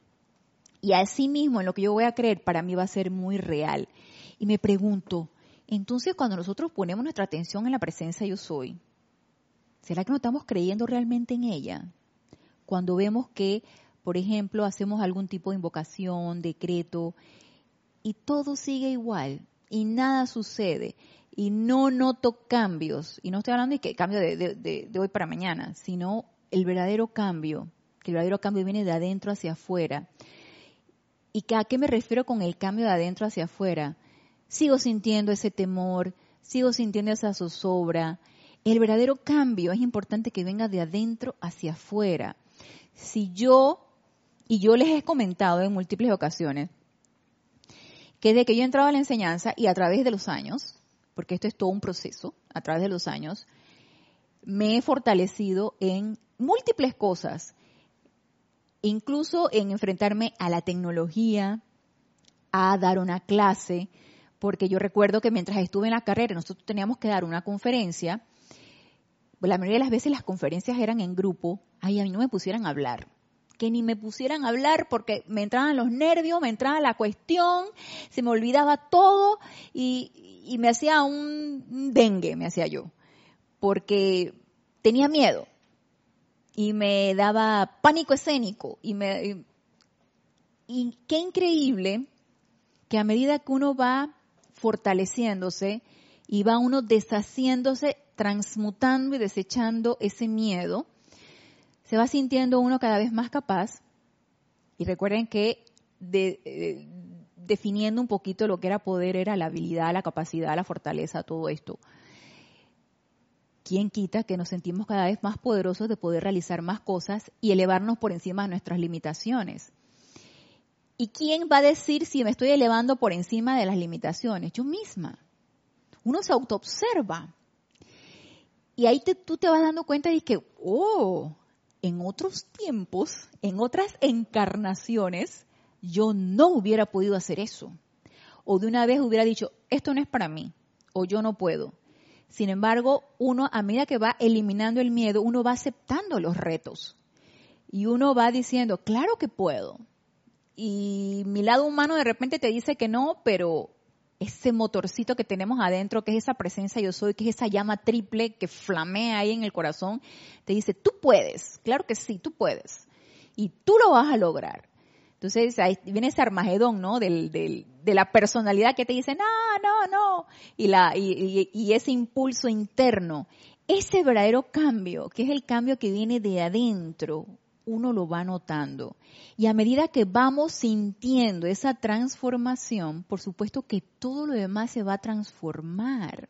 Y así mismo en lo que yo voy a creer para mí va a ser muy real. Y me pregunto, entonces cuando nosotros ponemos nuestra atención en la presencia yo soy, ¿será que no estamos creyendo realmente en ella? Cuando vemos que, por ejemplo, hacemos algún tipo de invocación, decreto, y todo sigue igual, y nada sucede, y no noto cambios, y no estoy hablando de que cambio de, de hoy para mañana, sino el verdadero cambio, que el verdadero cambio viene de adentro hacia afuera. ¿Y a qué me refiero con el cambio de adentro hacia afuera? sigo sintiendo ese temor, sigo sintiendo esa zozobra. El verdadero cambio es importante que venga de adentro hacia afuera. Si yo, y yo les he comentado en múltiples ocasiones, que desde que yo he entrado a la enseñanza y a través de los años, porque esto es todo un proceso, a través de los años, me he fortalecido en múltiples cosas, incluso en enfrentarme a la tecnología, a dar una clase, porque yo recuerdo que mientras estuve en la carrera nosotros teníamos que dar una conferencia, la mayoría de las veces las conferencias eran en grupo, ay, a mí no me pusieran a hablar, que ni me pusieran a hablar porque me entraban los nervios, me entraba la cuestión, se me olvidaba todo y, me hacía un dengue, me hacía yo, porque tenía miedo y me daba pánico escénico y me y qué increíble que a medida que uno va fortaleciéndose y va uno deshaciéndose, transmutando y desechando ese miedo, se va sintiendo uno cada vez más capaz. Y recuerden que eh, definiendo un poquito lo que era poder era la habilidad, la capacidad, la fortaleza, todo esto. ¿Quién quita que nos sentimos cada vez más poderosos de poder realizar más cosas y elevarnos por encima de nuestras limitaciones? ¿Y quién va a decir si me estoy elevando por encima de las limitaciones? Yo misma. Uno se autoobserva. Y ahí tú te vas dando cuenta de que, oh, en otros tiempos, en otras encarnaciones, yo no hubiera podido hacer eso. O de una vez hubiera dicho, esto no es para mí, o yo no puedo. Sin embargo, uno, a medida que va eliminando el miedo, uno va aceptando los retos. Y uno va diciendo, claro que puedo, y mi lado humano de repente te dice que no, pero ese motorcito que tenemos adentro, que es esa presencia yo soy, que es esa llama triple que flamea ahí en el corazón, te dice, tú puedes, claro que sí, tú puedes. Y tú lo vas a lograr. Entonces ahí viene ese armagedón, ¿no? Del, de la personalidad que te dice, no, no, no. Y, la, y, ese impulso interno. Ese verdadero cambio, que es el cambio que viene de adentro, uno lo va notando. Y a medida que vamos sintiendo esa transformación, por supuesto que todo lo demás se va a transformar.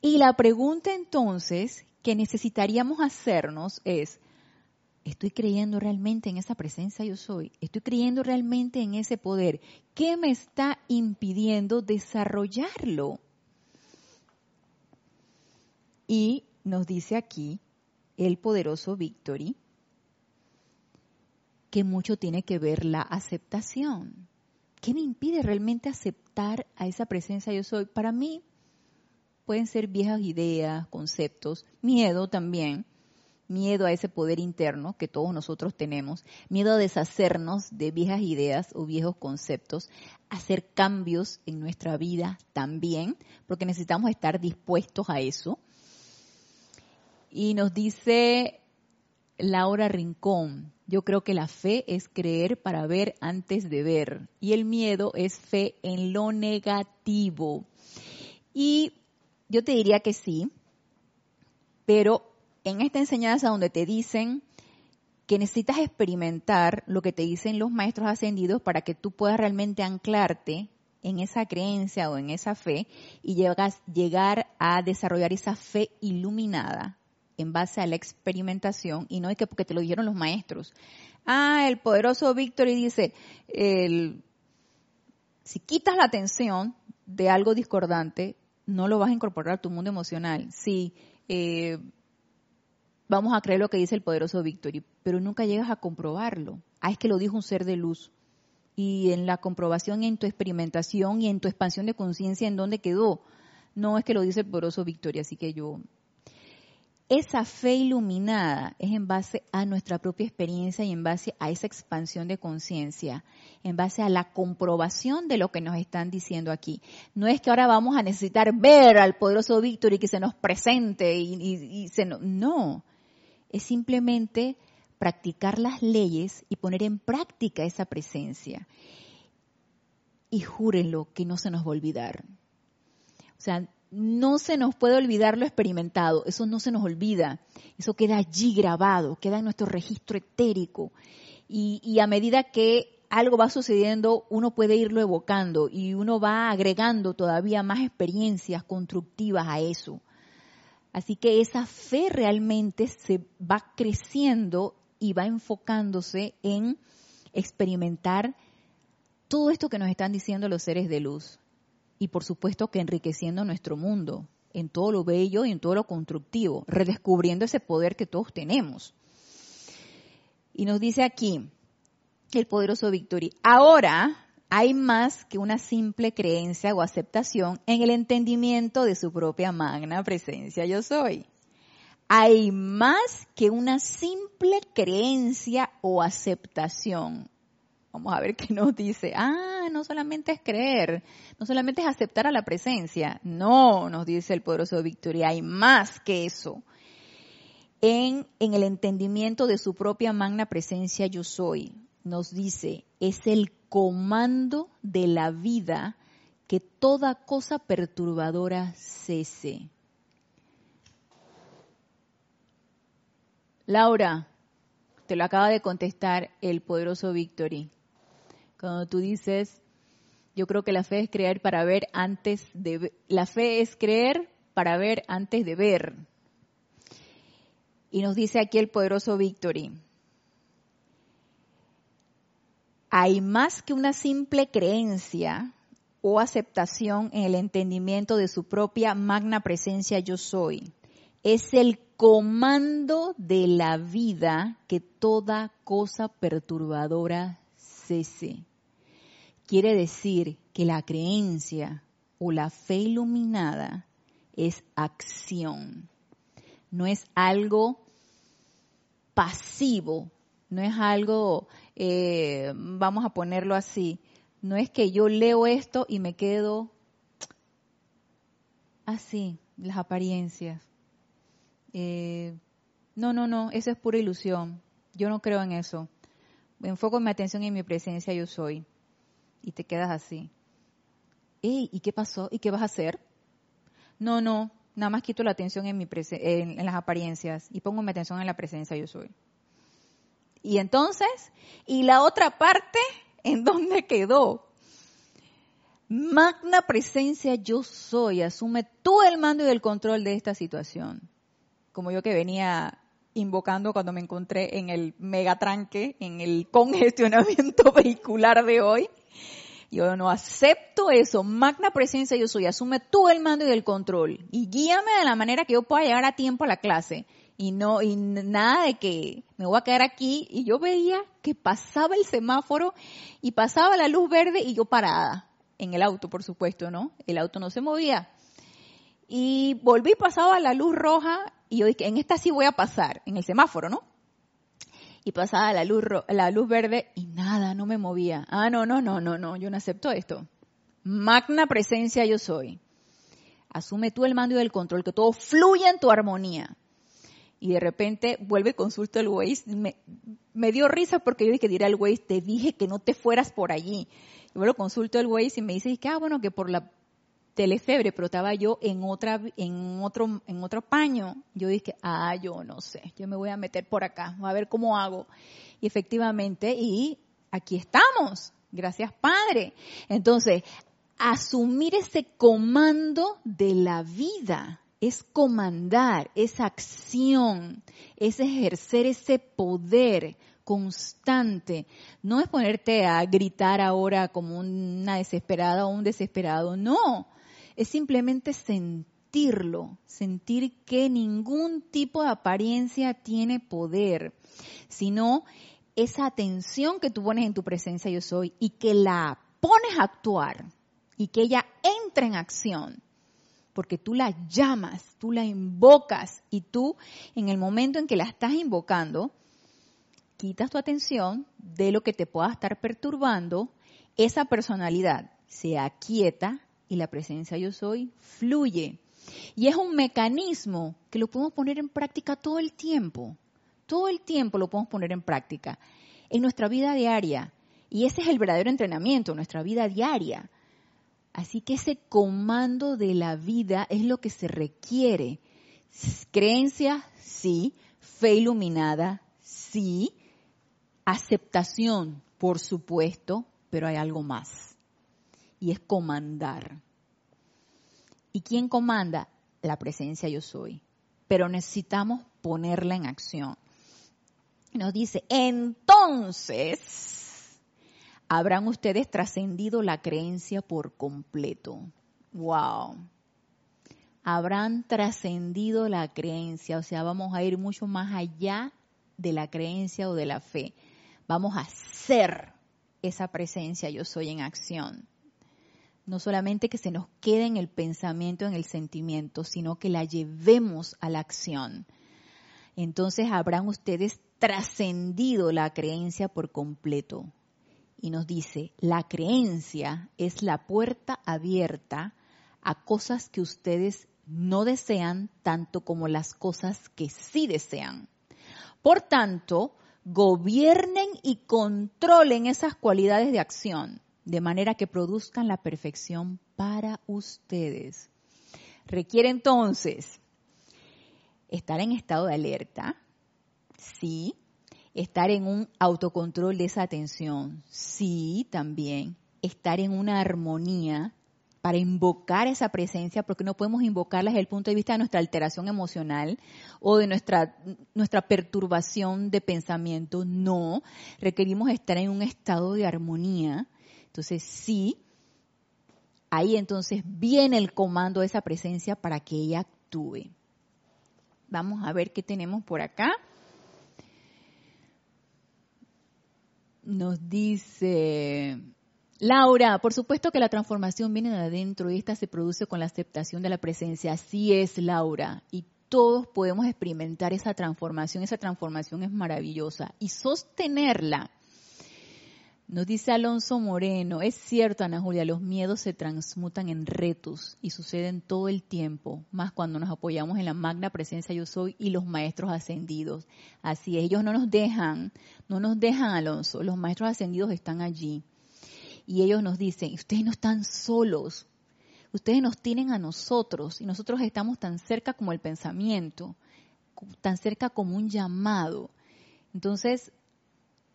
Y la pregunta entonces que necesitaríamos hacernos es, ¿estoy creyendo realmente en esa presencia yo soy? ¿Estoy creyendo realmente en ese poder? ¿Qué me está impidiendo desarrollarlo? Y nos dice aquí el poderoso Victory, que mucho tiene que ver la aceptación. ¿Qué me impide realmente aceptar a esa presencia yo soy? Para mí pueden ser viejas ideas, conceptos, miedo también, miedo a ese poder interno que todos nosotros tenemos, miedo a deshacernos de viejas ideas o viejos conceptos, hacer cambios en nuestra vida también, porque necesitamos estar dispuestos a eso. Y nos dice Laura Rincón, yo creo que la fe es creer para ver antes de ver y el miedo es fe en lo negativo. Y yo te diría que sí, pero en esta enseñanza donde te dicen que necesitas experimentar lo que te dicen los maestros ascendidos para que tú puedas realmente anclarte en esa creencia o en esa fe y llegas, llegar a desarrollar esa fe iluminada en base a la experimentación y no es que porque te lo dijeron los maestros. Ah, el poderoso Víctor y dice, el, si quitas la atención de algo discordante, no lo vas a incorporar a tu mundo emocional. Si eh, vamos a creer lo que dice el poderoso Victory, pero nunca llegas a comprobarlo. Ah, es que lo dijo un ser de luz. Y en la comprobación, en tu experimentación y en tu expansión de conciencia, ¿en dónde quedó? No es que lo dice el poderoso Victory, así que yo esa fe iluminada es en base a nuestra propia experiencia y en base a esa expansión de conciencia, en base a la comprobación de lo que nos están diciendo aquí. No es que ahora vamos a necesitar ver al poderoso Víctor y que se nos presente y, se no, no, es simplemente practicar las leyes y poner en práctica esa presencia. Y júrenlo que no se nos va a olvidar. O sea, no se nos puede olvidar lo experimentado, eso no se nos olvida, eso queda allí grabado, queda en nuestro registro etérico. Y, a medida que algo va sucediendo, uno puede irlo evocando y uno va agregando todavía más experiencias constructivas a eso. Así que esa fe realmente se va creciendo y va enfocándose en experimentar todo esto que nos están diciendo los seres de luz y por supuesto que enriqueciendo nuestro mundo en todo lo bello y en todo lo constructivo, redescubriendo ese poder que todos tenemos. Y nos dice aquí el poderoso Victory, ahora hay más que una simple creencia o aceptación en el entendimiento de su propia magna presencia yo soy. Hay más que una simple creencia o aceptación Vamos a ver qué nos dice. Ah, no solamente es creer, no solamente es aceptar a la presencia. No, nos dice el poderoso Victoria, hay más que eso. En, en el entendimiento de su propia magna presencia yo soy, nos dice, es el comando de la vida que toda cosa perturbadora cese. Laura, te lo acaba de contestar el poderoso Victory. Cuando tú dices, yo creo que la fe es creer para ver antes de la fe es creer para ver antes de ver. Y nos dice aquí el poderoso Victory. Hay más que una simple creencia o aceptación en el entendimiento de su propia magna presencia yo soy. Es el comando de la vida que toda cosa perturbadora cese. Quiere decir que la creencia o la fe iluminada es acción, no es algo pasivo, no es algo, eh, vamos a ponerlo así, No es que yo leo esto y me quedo así, las apariencias. Eh, no, no, no, eso es pura ilusión. Yo no creo en eso. Enfoco mi atención en mi presencia, yo soy. Y te quedas así. ¿y qué pasó? ¿Y qué vas a hacer? No, no, nada más quito la atención en, mi en, las apariencias y pongo mi atención en la presencia, yo soy. Y entonces, ¿y la otra parte en dónde quedó? Magna presencia yo soy, asume todo el mando y el control de esta situación. Como yo que venía invocando cuando me encontré en el megatranque, en el congestionamiento vehicular de hoy. Yo no acepto eso. Magna presencia yo soy. Asume todo el mando y el control. Y guíame de la manera que yo pueda llegar a tiempo a la clase. Y no, y nada de que me voy a quedar aquí. Y yo veía que pasaba el semáforo y pasaba la luz verde y yo parada. En el auto, por supuesto, ¿no? El auto no se movía. Y volví, pasaba la luz roja y yo dije, en esta sí voy a pasar, en el semáforo, ¿no? y pasaba la luz, la luz verde y nada, no me movía. Ah, no, no, no, no, no, yo no acepto esto. Magna presencia yo soy. Asume tú el mando y el control, que todo fluya en tu armonía. Y de repente vuelve y consulta el Waze. Me, dio risa porque yo dije, diré al Waze, te dije que no te fueras por allí. Y vuelvo consulto el Waze y me dice que, ah, bueno, que por la telefebre, pero estaba yo en otra, en otro, en otro paño. Yo dije, ah, yo no sé, yo me voy a meter por acá, a ver cómo hago. Y efectivamente, y aquí estamos. Gracias, Padre. Entonces, asumir ese comando de la vida es comandar, es acción, es ejercer ese poder constante. No es ponerte a gritar ahora como una desesperada o un desesperado, no es simplemente sentirlo, sentir que ningún tipo de apariencia tiene poder, sino esa atención que tú pones en tu presencia yo soy y que la pones a actuar y que ella entre en acción, porque tú la llamas, tú la invocas y tú en el momento en que la estás invocando, quitas tu atención de lo que te pueda estar perturbando, esa personalidad se aquieta, y la presencia yo soy fluye. Y es un mecanismo que lo podemos poner en práctica todo el tiempo. Todo el tiempo lo podemos poner en práctica en nuestra vida diaria. Y ese es el verdadero entrenamiento, nuestra vida diaria. Así que ese comando de la vida es lo que se requiere. Creencia, sí. Fe iluminada, sí. Aceptación, por supuesto, pero hay algo más y es comandar. ¿Y quién comanda? La presencia yo soy. Pero necesitamos ponerla en acción. Nos dice, entonces, habrán ustedes trascendido la creencia por completo. Wow. Habrán trascendido la creencia, o sea, vamos a ir mucho más allá de la creencia o de la fe. Vamos a ser esa presencia yo soy en acción no solamente que se nos quede en el pensamiento, en el sentimiento, sino que la llevemos a la acción. Entonces habrán ustedes trascendido la creencia por completo. Y nos dice, la creencia es la puerta abierta a cosas que ustedes no desean tanto como las cosas que sí desean. Por tanto, gobiernen y controlen esas cualidades de acción de manera que produzcan la perfección para ustedes. Requiere entonces estar en estado de alerta, sí, estar en un autocontrol de esa atención, sí, también, estar en una armonía para invocar esa presencia, porque no podemos invocarla desde el punto de vista de nuestra alteración emocional o de nuestra, nuestra perturbación de pensamiento, no, requerimos estar en un estado de armonía entonces sí, ahí entonces viene el comando de esa presencia para que ella actúe. Vamos a ver qué tenemos por acá. Nos dice Laura, por supuesto que la transformación viene de adentro y esta se produce con la aceptación de la presencia. Así es, Laura. Y todos podemos experimentar esa transformación. Esa transformación es maravillosa. Y sostenerla Nos dice Alonso Moreno, es cierto Ana Julia, los miedos se transmutan en retos y suceden todo el tiempo, más cuando nos apoyamos en la magna presencia yo soy y los maestros ascendidos. Así ellos no nos dejan, no nos dejan Alonso, los maestros ascendidos están allí. Y ellos nos dicen, ustedes no están solos, ustedes nos tienen a nosotros y nosotros estamos tan cerca como el pensamiento, tan cerca como un llamado. Entonces,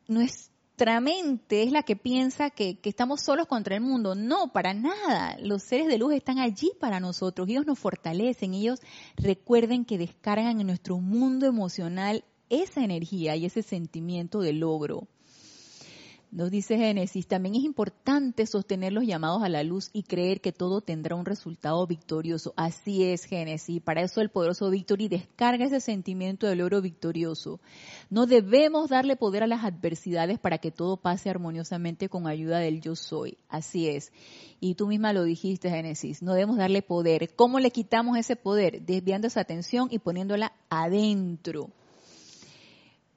no es nuestra mente es la que piensa que, estamos solos contra el mundo. No, para nada. Los seres de luz están allí para nosotros. Ellos nos fortalecen. Ellos recuerden que descargan en nuestro mundo emocional esa energía y ese sentimiento de logro. Nos dice Génesis, también es importante sostener los llamados a la luz y creer que todo tendrá un resultado victorioso. Así es, Génesis. Para eso el poderoso Victory descarga ese sentimiento del oro victorioso. No debemos darle poder a las adversidades para que todo pase armoniosamente con ayuda del yo soy. Así es. Y tú misma lo dijiste, Génesis. No debemos darle poder. ¿Cómo le quitamos ese poder? Desviando esa atención y poniéndola adentro.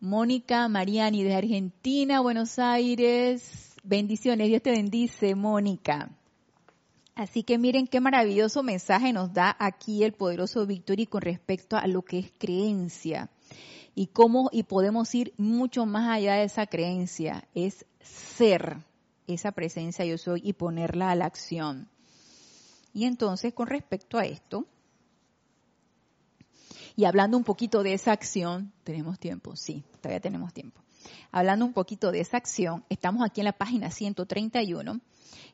Mónica Mariani de Argentina, Buenos Aires. Bendiciones, Dios te bendice, Mónica. Así que miren qué maravilloso mensaje nos da aquí el poderoso Victory con respecto a lo que es creencia y cómo y podemos ir mucho más allá de esa creencia, es ser esa presencia yo soy y ponerla a la acción. Y entonces con respecto a esto, y hablando un poquito de esa acción, tenemos tiempo, sí, todavía tenemos tiempo. Hablando un poquito de esa acción, estamos aquí en la página 131,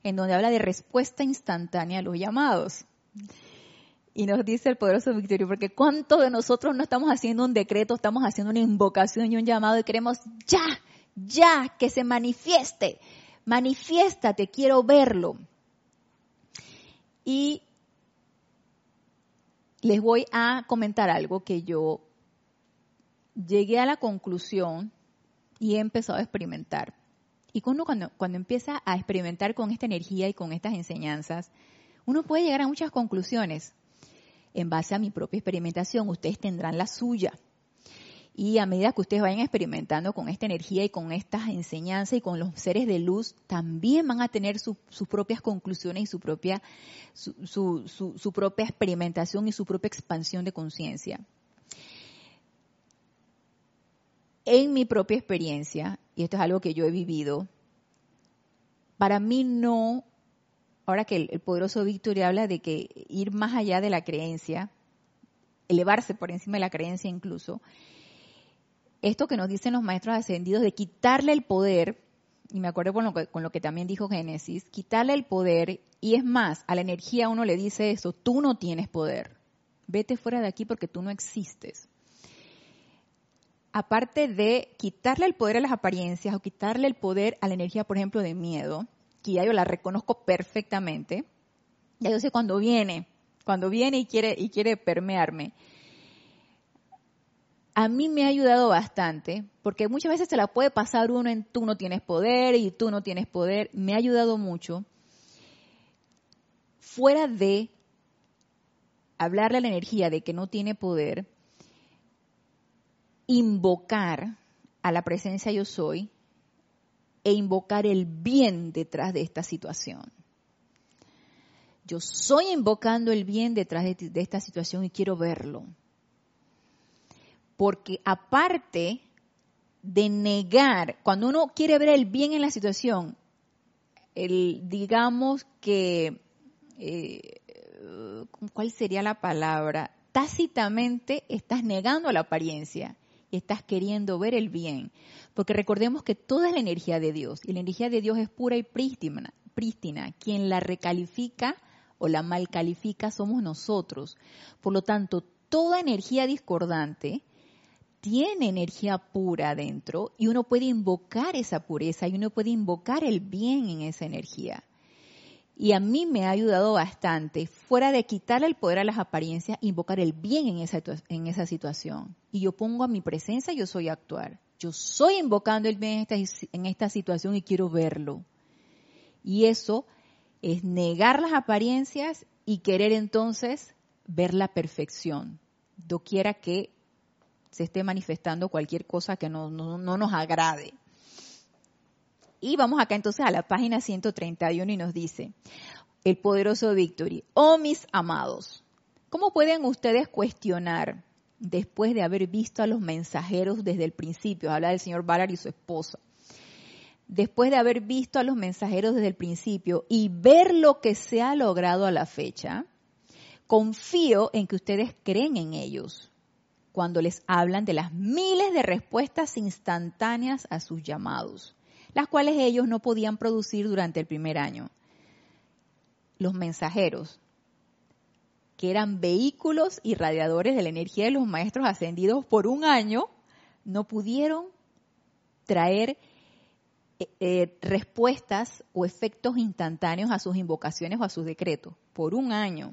en donde habla de respuesta instantánea a los llamados. Y nos dice el poderoso Victorio, porque ¿cuántos de nosotros no estamos haciendo un decreto, estamos haciendo una invocación y un llamado y queremos ya, ya, que se manifieste, manifiéstate, quiero verlo. Y les voy a comentar algo que yo llegué a la conclusión y he empezado a experimentar. Y cuando, cuando, empieza a experimentar con esta energía y con estas enseñanzas, uno puede llegar a muchas conclusiones. En base a mi propia experimentación, ustedes tendrán la suya. Y a medida que ustedes vayan experimentando con esta energía y con estas enseñanzas y con los seres de luz, también van a tener sus propias conclusiones y su propia, su, propia experimentación y su propia expansión de conciencia. En mi propia experiencia, y esto es algo que yo he vivido, para mí no, ahora que el, poderoso Víctor habla de que ir más allá de la creencia, elevarse por encima de la creencia incluso, esto que nos dicen los maestros ascendidos de quitarle el poder, y me acuerdo con lo que, también dijo Génesis, quitarle el poder, y es más, a la energía uno le dice eso, tú no tienes poder, vete fuera de aquí porque tú no existes. Aparte de quitarle el poder a las apariencias o quitarle el poder a la energía, por ejemplo, de miedo, que ya yo la reconozco perfectamente, ya yo sé cuando viene, cuando viene y quiere, y quiere permearme a mí me ha ayudado bastante, porque muchas veces se la puede pasar uno en tú no tienes poder y tú no tienes poder. Me ha ayudado mucho. Fuera de hablarle a la energía de que no tiene poder, invocar a la presencia yo soy e invocar el bien detrás de esta situación. Yo soy invocando el bien detrás de, de esta situación y quiero verlo porque aparte de negar, cuando uno quiere ver el bien en la situación, el, digamos que, eh, ¿cuál sería la palabra? Tácitamente estás negando la apariencia y estás queriendo ver el bien. Porque recordemos que toda es la energía de Dios y la energía de Dios es pura y prístina. prístina. Quien la recalifica o la malcalifica somos nosotros. Por lo tanto, toda energía discordante tiene energía pura dentro y uno puede invocar esa pureza y uno puede invocar el bien en esa energía. Y a mí me ha ayudado bastante, fuera de quitarle el poder a las apariencias, invocar el bien en esa, en esa situación. Y yo pongo a mi presencia, yo soy actuar. Yo soy invocando el bien en esta, en esta situación y quiero verlo. Y eso es negar las apariencias y querer entonces ver la perfección, doquiera que se esté manifestando cualquier cosa que no, nos agrade. Y vamos acá entonces a la página 131 y nos dice, el poderoso Victory, oh mis amados, ¿cómo pueden ustedes cuestionar después de haber visto a los mensajeros desde el principio? Habla del señor Ballard y su esposa. Después de haber visto a los mensajeros desde el principio y ver lo que se ha logrado a la fecha, confío en que ustedes creen en ellos cuando les hablan de las miles de respuestas instantáneas a sus llamados, las cuales ellos no podían producir durante el primer año. Los mensajeros, que eran vehículos y radiadores de la energía de los maestros ascendidos por un año, no pudieron traer eh, eh, respuestas o efectos instantáneos a sus invocaciones o a sus decretos. Por un año,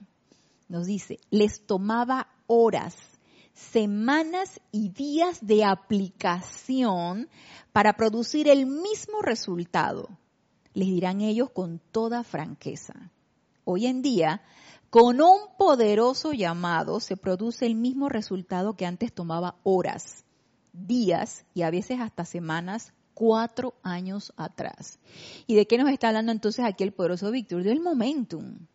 nos dice, les tomaba horas semanas y días de aplicación para producir el mismo resultado. Les dirán ellos con toda franqueza. Hoy en día, con un poderoso llamado se produce el mismo resultado que antes tomaba horas, días y a veces hasta semanas, cuatro años atrás. ¿Y de qué nos está hablando entonces aquí el poderoso Víctor? Del momentum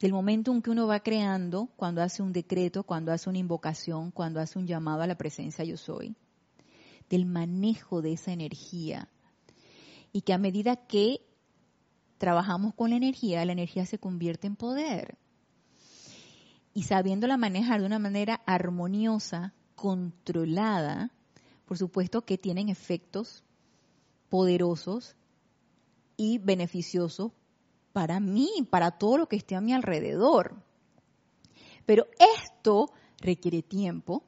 del momento en que uno va creando cuando hace un decreto, cuando hace una invocación, cuando hace un llamado a la presencia yo soy, del manejo de esa energía. Y que a medida que trabajamos con la energía, la energía se convierte en poder. Y sabiéndola manejar de una manera armoniosa, controlada, por supuesto que tienen efectos poderosos y beneficiosos para mí, para todo lo que esté a mi alrededor. Pero esto requiere tiempo,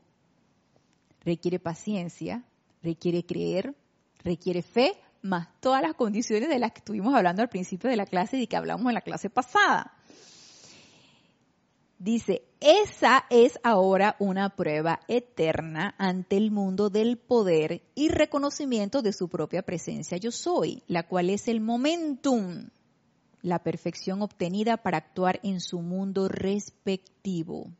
requiere paciencia, requiere creer, requiere fe, más todas las condiciones de las que estuvimos hablando al principio de la clase y que hablamos en la clase pasada. Dice, esa es ahora una prueba eterna ante el mundo del poder y reconocimiento de su propia presencia yo soy, la cual es el momentum la perfección obtenida para actuar en su mundo respectivo.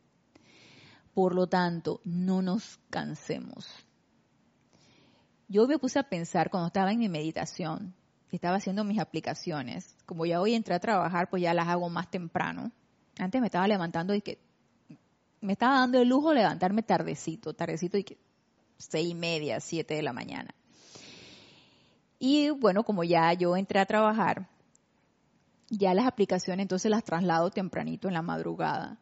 Por lo tanto, no nos cansemos. Yo me puse a pensar cuando estaba en mi meditación, estaba haciendo mis aplicaciones, como ya hoy entré a trabajar, pues ya las hago más temprano. Antes me estaba levantando y que me estaba dando el lujo levantarme tardecito, tardecito y que seis y media, siete de la mañana. Y bueno, como ya yo entré a trabajar, ya las aplicaciones entonces las traslado tempranito en la madrugada.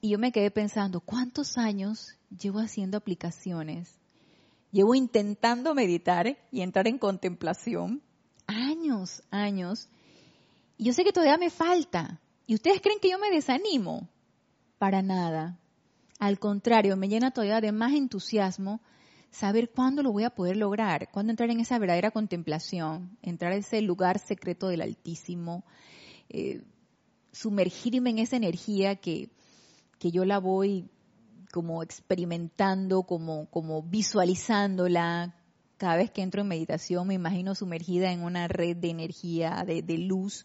Y yo me quedé pensando, ¿cuántos años llevo haciendo aplicaciones? Llevo intentando meditar y entrar en contemplación. Años, años. Y yo sé que todavía me falta. ¿Y ustedes creen que yo me desanimo? Para nada. Al contrario, me llena todavía de más entusiasmo saber cuándo lo voy a poder lograr, cuándo entrar en esa verdadera contemplación, entrar en ese lugar secreto del Altísimo, eh, sumergirme en esa energía que, que yo la voy como experimentando, como, como visualizándola. Cada vez que entro en meditación me imagino sumergida en una red de energía, de, de luz.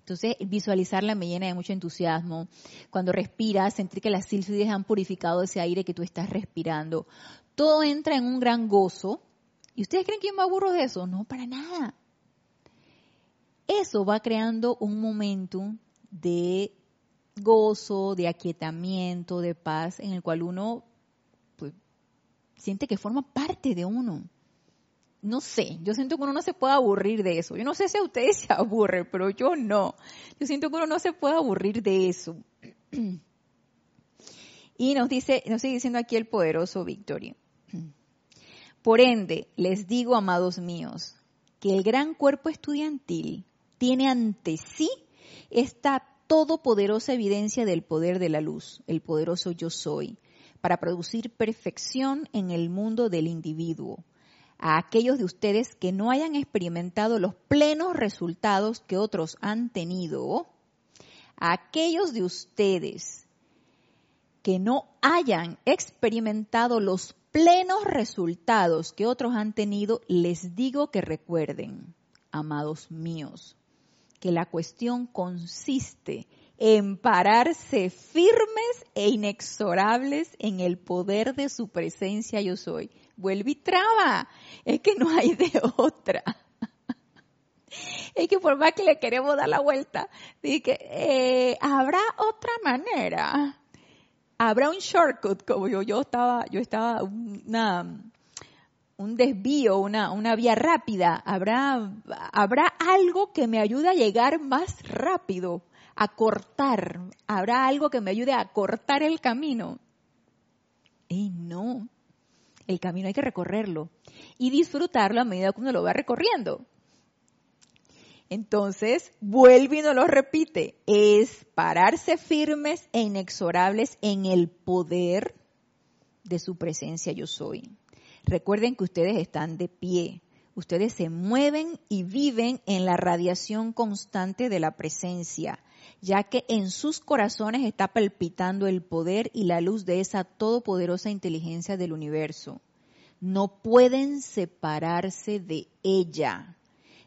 Entonces, visualizarla me llena de mucho entusiasmo. Cuando respiras, sentir que las sílfides han purificado ese aire que tú estás respirando todo entra en un gran gozo. ¿Y ustedes creen que yo me aburro de eso? No, para nada. Eso va creando un momento de gozo, de aquietamiento, de paz, en el cual uno pues, siente que forma parte de uno. No sé, yo siento que uno no se puede aburrir de eso. Yo no sé si a ustedes se aburre, pero yo no. Yo siento que uno no se puede aburrir de eso. Y nos dice, nos sigue diciendo aquí el poderoso Victorio. Por ende, les digo, amados míos, que el gran cuerpo estudiantil tiene ante sí esta todopoderosa evidencia del poder de la luz, el poderoso yo soy, para producir perfección en el mundo del individuo. A aquellos de ustedes que no hayan experimentado los plenos resultados que otros han tenido, a aquellos de ustedes que no hayan experimentado los plenos resultados que otros han tenido, les digo que recuerden, amados míos, que la cuestión consiste en pararse firmes e inexorables en el poder de su presencia yo soy. Vuelve y traba, es que no hay de otra. es que por más que le queremos dar la vuelta, dije, eh, habrá otra manera. Habrá un shortcut, como yo, yo estaba, yo estaba una, un desvío, una, una vía rápida. Habrá, habrá algo que me ayude a llegar más rápido, a cortar. Habrá algo que me ayude a cortar el camino. Y no, el camino hay que recorrerlo y disfrutarlo a medida que uno lo va recorriendo. Entonces, vuelve y nos lo repite, es pararse firmes e inexorables en el poder de su presencia yo soy. Recuerden que ustedes están de pie, ustedes se mueven y viven en la radiación constante de la presencia, ya que en sus corazones está palpitando el poder y la luz de esa todopoderosa inteligencia del universo. No pueden separarse de ella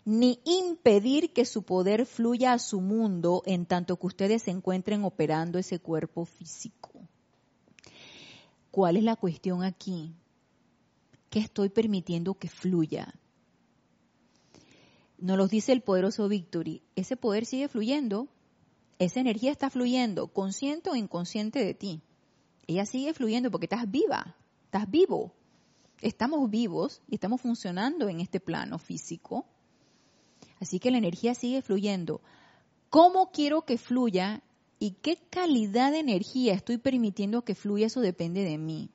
ni impedir que su poder fluya a su mundo en tanto que ustedes se encuentren operando ese cuerpo físico. ¿Cuál es la cuestión aquí? ¿Qué estoy permitiendo que fluya? Nos lo dice el poderoso Victory. Ese poder sigue fluyendo, esa energía está fluyendo, consciente o inconsciente de ti. Ella sigue fluyendo porque estás viva, estás vivo. Estamos vivos y estamos funcionando en este plano físico Así que la energía sigue fluyendo. ¿Cómo quiero que fluya y qué calidad de energía estoy permitiendo que fluya? Eso depende de mí.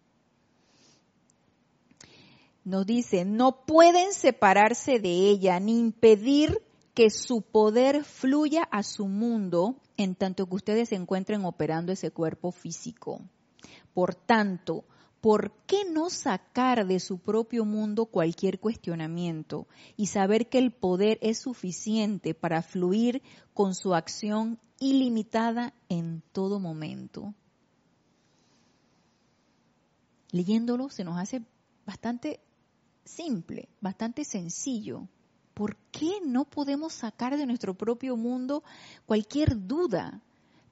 Nos dice, no pueden separarse de ella ni impedir que su poder fluya a su mundo en tanto que ustedes se encuentren operando ese cuerpo físico. Por tanto, ¿por qué no sacar de su propio mundo cualquier cuestionamiento y saber que el poder es suficiente para fluir con su acción ilimitada en todo momento? Leyéndolo se nos hace bastante simple, bastante sencillo. ¿Por qué no podemos sacar de nuestro propio mundo cualquier duda?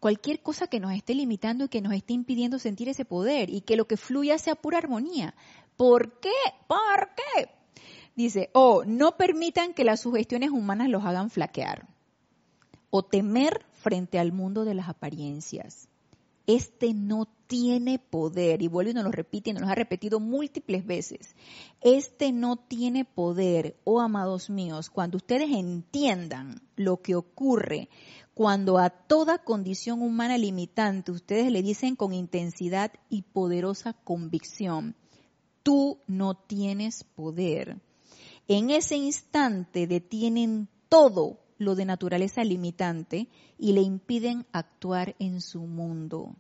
Cualquier cosa que nos esté limitando y que nos esté impidiendo sentir ese poder y que lo que fluya sea pura armonía. ¿Por qué? ¿Por qué? Dice, o oh, no permitan que las sugestiones humanas los hagan flaquear o temer frente al mundo de las apariencias. Este no tiene poder, y vuelve y nos lo repite y nos lo ha repetido múltiples veces. Este no tiene poder, oh amados míos, cuando ustedes entiendan lo que ocurre cuando a toda condición humana limitante ustedes le dicen con intensidad y poderosa convicción, tú no tienes poder. En ese instante detienen todo lo de naturaleza limitante y le impiden actuar en su mundo.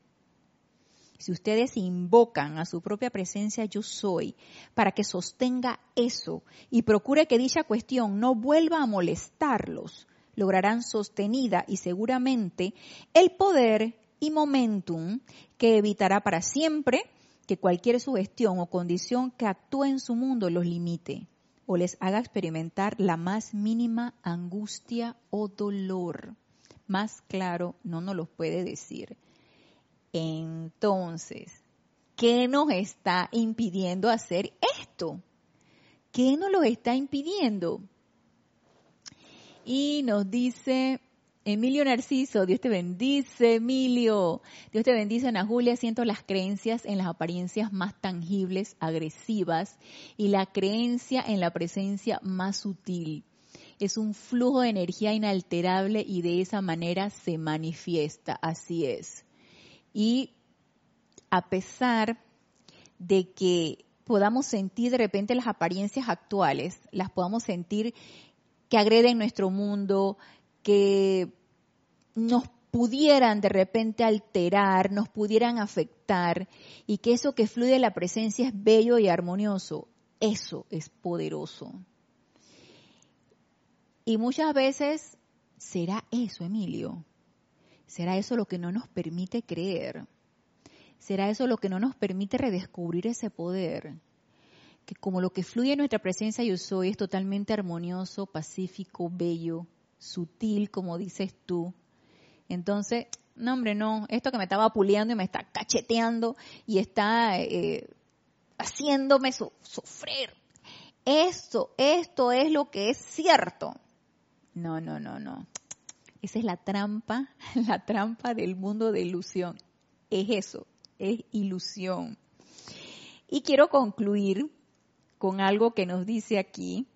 Si ustedes invocan a su propia presencia yo soy para que sostenga eso y procure que dicha cuestión no vuelva a molestarlos, lograrán sostenida y seguramente el poder y momentum que evitará para siempre que cualquier sugestión o condición que actúe en su mundo los limite o les haga experimentar la más mínima angustia o dolor. Más claro no nos lo puede decir. Entonces, ¿qué nos está impidiendo hacer esto? ¿Qué nos lo está impidiendo? Y nos dice Emilio Narciso, Dios te bendice, Emilio. Dios te bendice, Ana Julia. Siento las creencias en las apariencias más tangibles, agresivas, y la creencia en la presencia más sutil. Es un flujo de energía inalterable y de esa manera se manifiesta. Así es. Y a pesar de que podamos sentir de repente las apariencias actuales, las podamos sentir que agreden nuestro mundo, que nos pudieran de repente alterar, nos pudieran afectar y que eso que fluye de la presencia es bello y armonioso. Eso es poderoso. Y muchas veces será eso, Emilio. Será eso lo que no nos permite creer. Será eso lo que no nos permite redescubrir ese poder que como lo que fluye en nuestra presencia yo soy es totalmente armonioso, pacífico, bello, sutil, como dices tú. Entonces, no hombre, no, esto que me estaba puliendo y me está cacheteando y está eh, haciéndome sufrir. Esto, esto es lo que es cierto. No, no, no, no. Esa es la trampa, la trampa del mundo de ilusión. Es eso, es ilusión. Y quiero concluir con algo que nos dice aquí,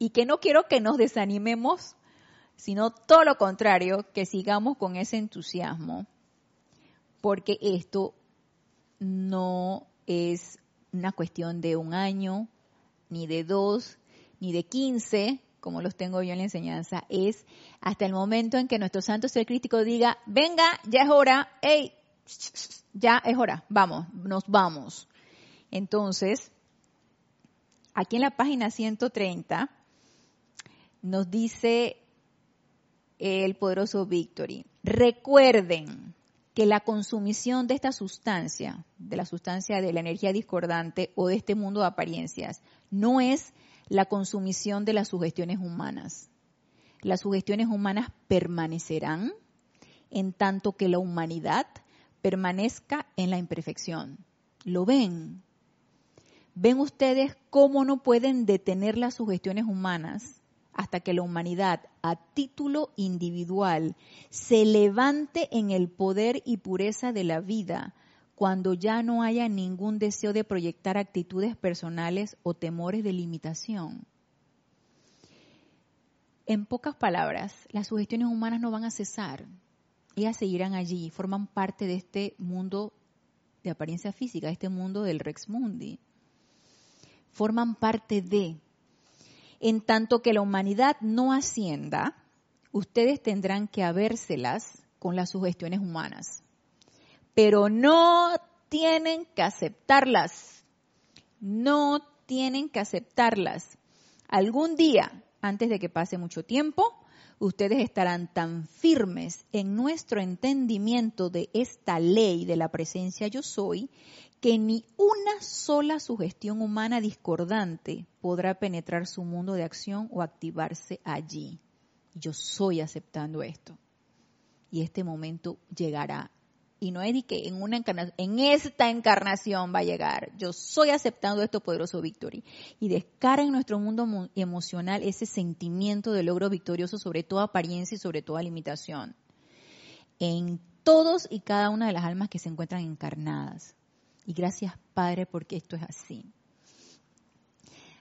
y que no quiero que nos desanimemos, sino todo lo contrario, que sigamos con ese entusiasmo, porque esto no es una cuestión de un año, ni de dos, ni de quince, como los tengo yo en la enseñanza, es hasta el momento en que nuestro santo ser crítico diga, venga, ya es hora, hey, ya es hora, vamos, nos vamos. Entonces, aquí en la página 130 nos dice el poderoso Victory, recuerden que la consumición de esta sustancia, de la sustancia de la energía discordante o de este mundo de apariencias, no es la consumición de las sugestiones humanas. Las sugestiones humanas permanecerán en tanto que la humanidad permanezca en la imperfección. ¿Lo ven? ¿Ven ustedes cómo no pueden detener las sugestiones humanas hasta que la humanidad, a título individual, se levante en el poder y pureza de la vida, cuando ya no haya ningún deseo de proyectar actitudes personales o temores de limitación? En pocas palabras, las sugestiones humanas no van a cesar, ellas seguirán allí, forman parte de este mundo de apariencia física, de este mundo del Rex Mundi. Forman parte de. En tanto que la humanidad no ascienda, ustedes tendrán que habérselas con las sugestiones humanas. Pero no tienen que aceptarlas. No tienen que aceptarlas. Algún día, antes de que pase mucho tiempo, ustedes estarán tan firmes en nuestro entendimiento de esta ley de la presencia yo soy, que ni una sola sugestión humana discordante podrá penetrar su mundo de acción o activarse allí. Yo soy aceptando esto. Y este momento llegará y no es de que en esta encarnación va a llegar. Yo soy aceptando esto poderoso victory. Y descarga en nuestro mundo emocional ese sentimiento de logro victorioso sobre toda apariencia y sobre toda limitación. En todos y cada una de las almas que se encuentran encarnadas. Y gracias Padre porque esto es así.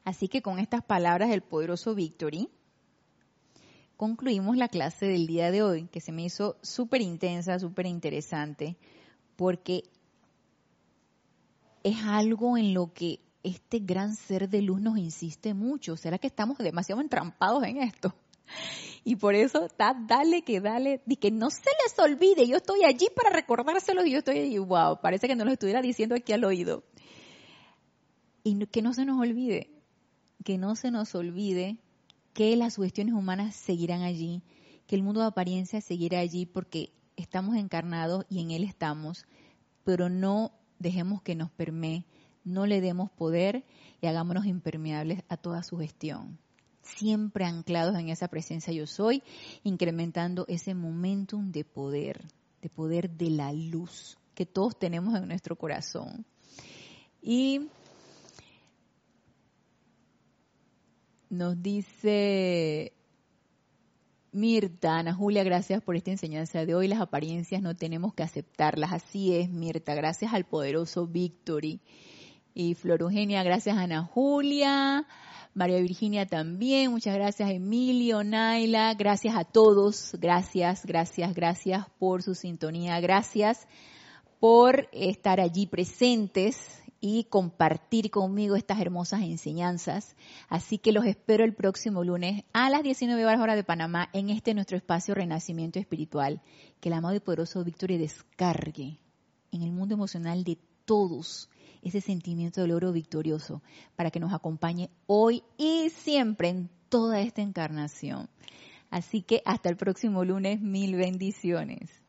Así que con estas palabras del poderoso Victory, concluimos la clase del día de hoy, que se me hizo súper intensa, súper interesante, porque es algo en lo que este gran ser de luz nos insiste mucho. ¿Será que estamos demasiado entrampados en esto? Y por eso está, dale que dale, y que no se les olvide, yo estoy allí para recordárselo y yo estoy allí, wow, parece que no lo estuviera diciendo aquí al oído. Y que no se nos olvide, que no se nos olvide que las sugestiones humanas seguirán allí, que el mundo de apariencia seguirá allí porque estamos encarnados y en él estamos, pero no dejemos que nos permee, no le demos poder y hagámonos impermeables a toda sugestión. Siempre anclados en esa presencia yo soy, incrementando ese momentum de poder, de poder de la luz que todos tenemos en nuestro corazón. Y Nos dice Mirta, Ana Julia, gracias por esta enseñanza de hoy. Las apariencias no tenemos que aceptarlas. Así es, Mirta. Gracias al poderoso Victory. Y Flor Eugenia, gracias Ana Julia. María Virginia también. Muchas gracias Emilio, Naila. Gracias a todos. Gracias, gracias, gracias por su sintonía. Gracias por estar allí presentes y compartir conmigo estas hermosas enseñanzas. Así que los espero el próximo lunes a las 19 horas hora de Panamá en este nuestro espacio Renacimiento Espiritual. Que el amado y poderoso Victoria descargue en el mundo emocional de todos ese sentimiento de logro victorioso para que nos acompañe hoy y siempre en toda esta encarnación. Así que hasta el próximo lunes, mil bendiciones.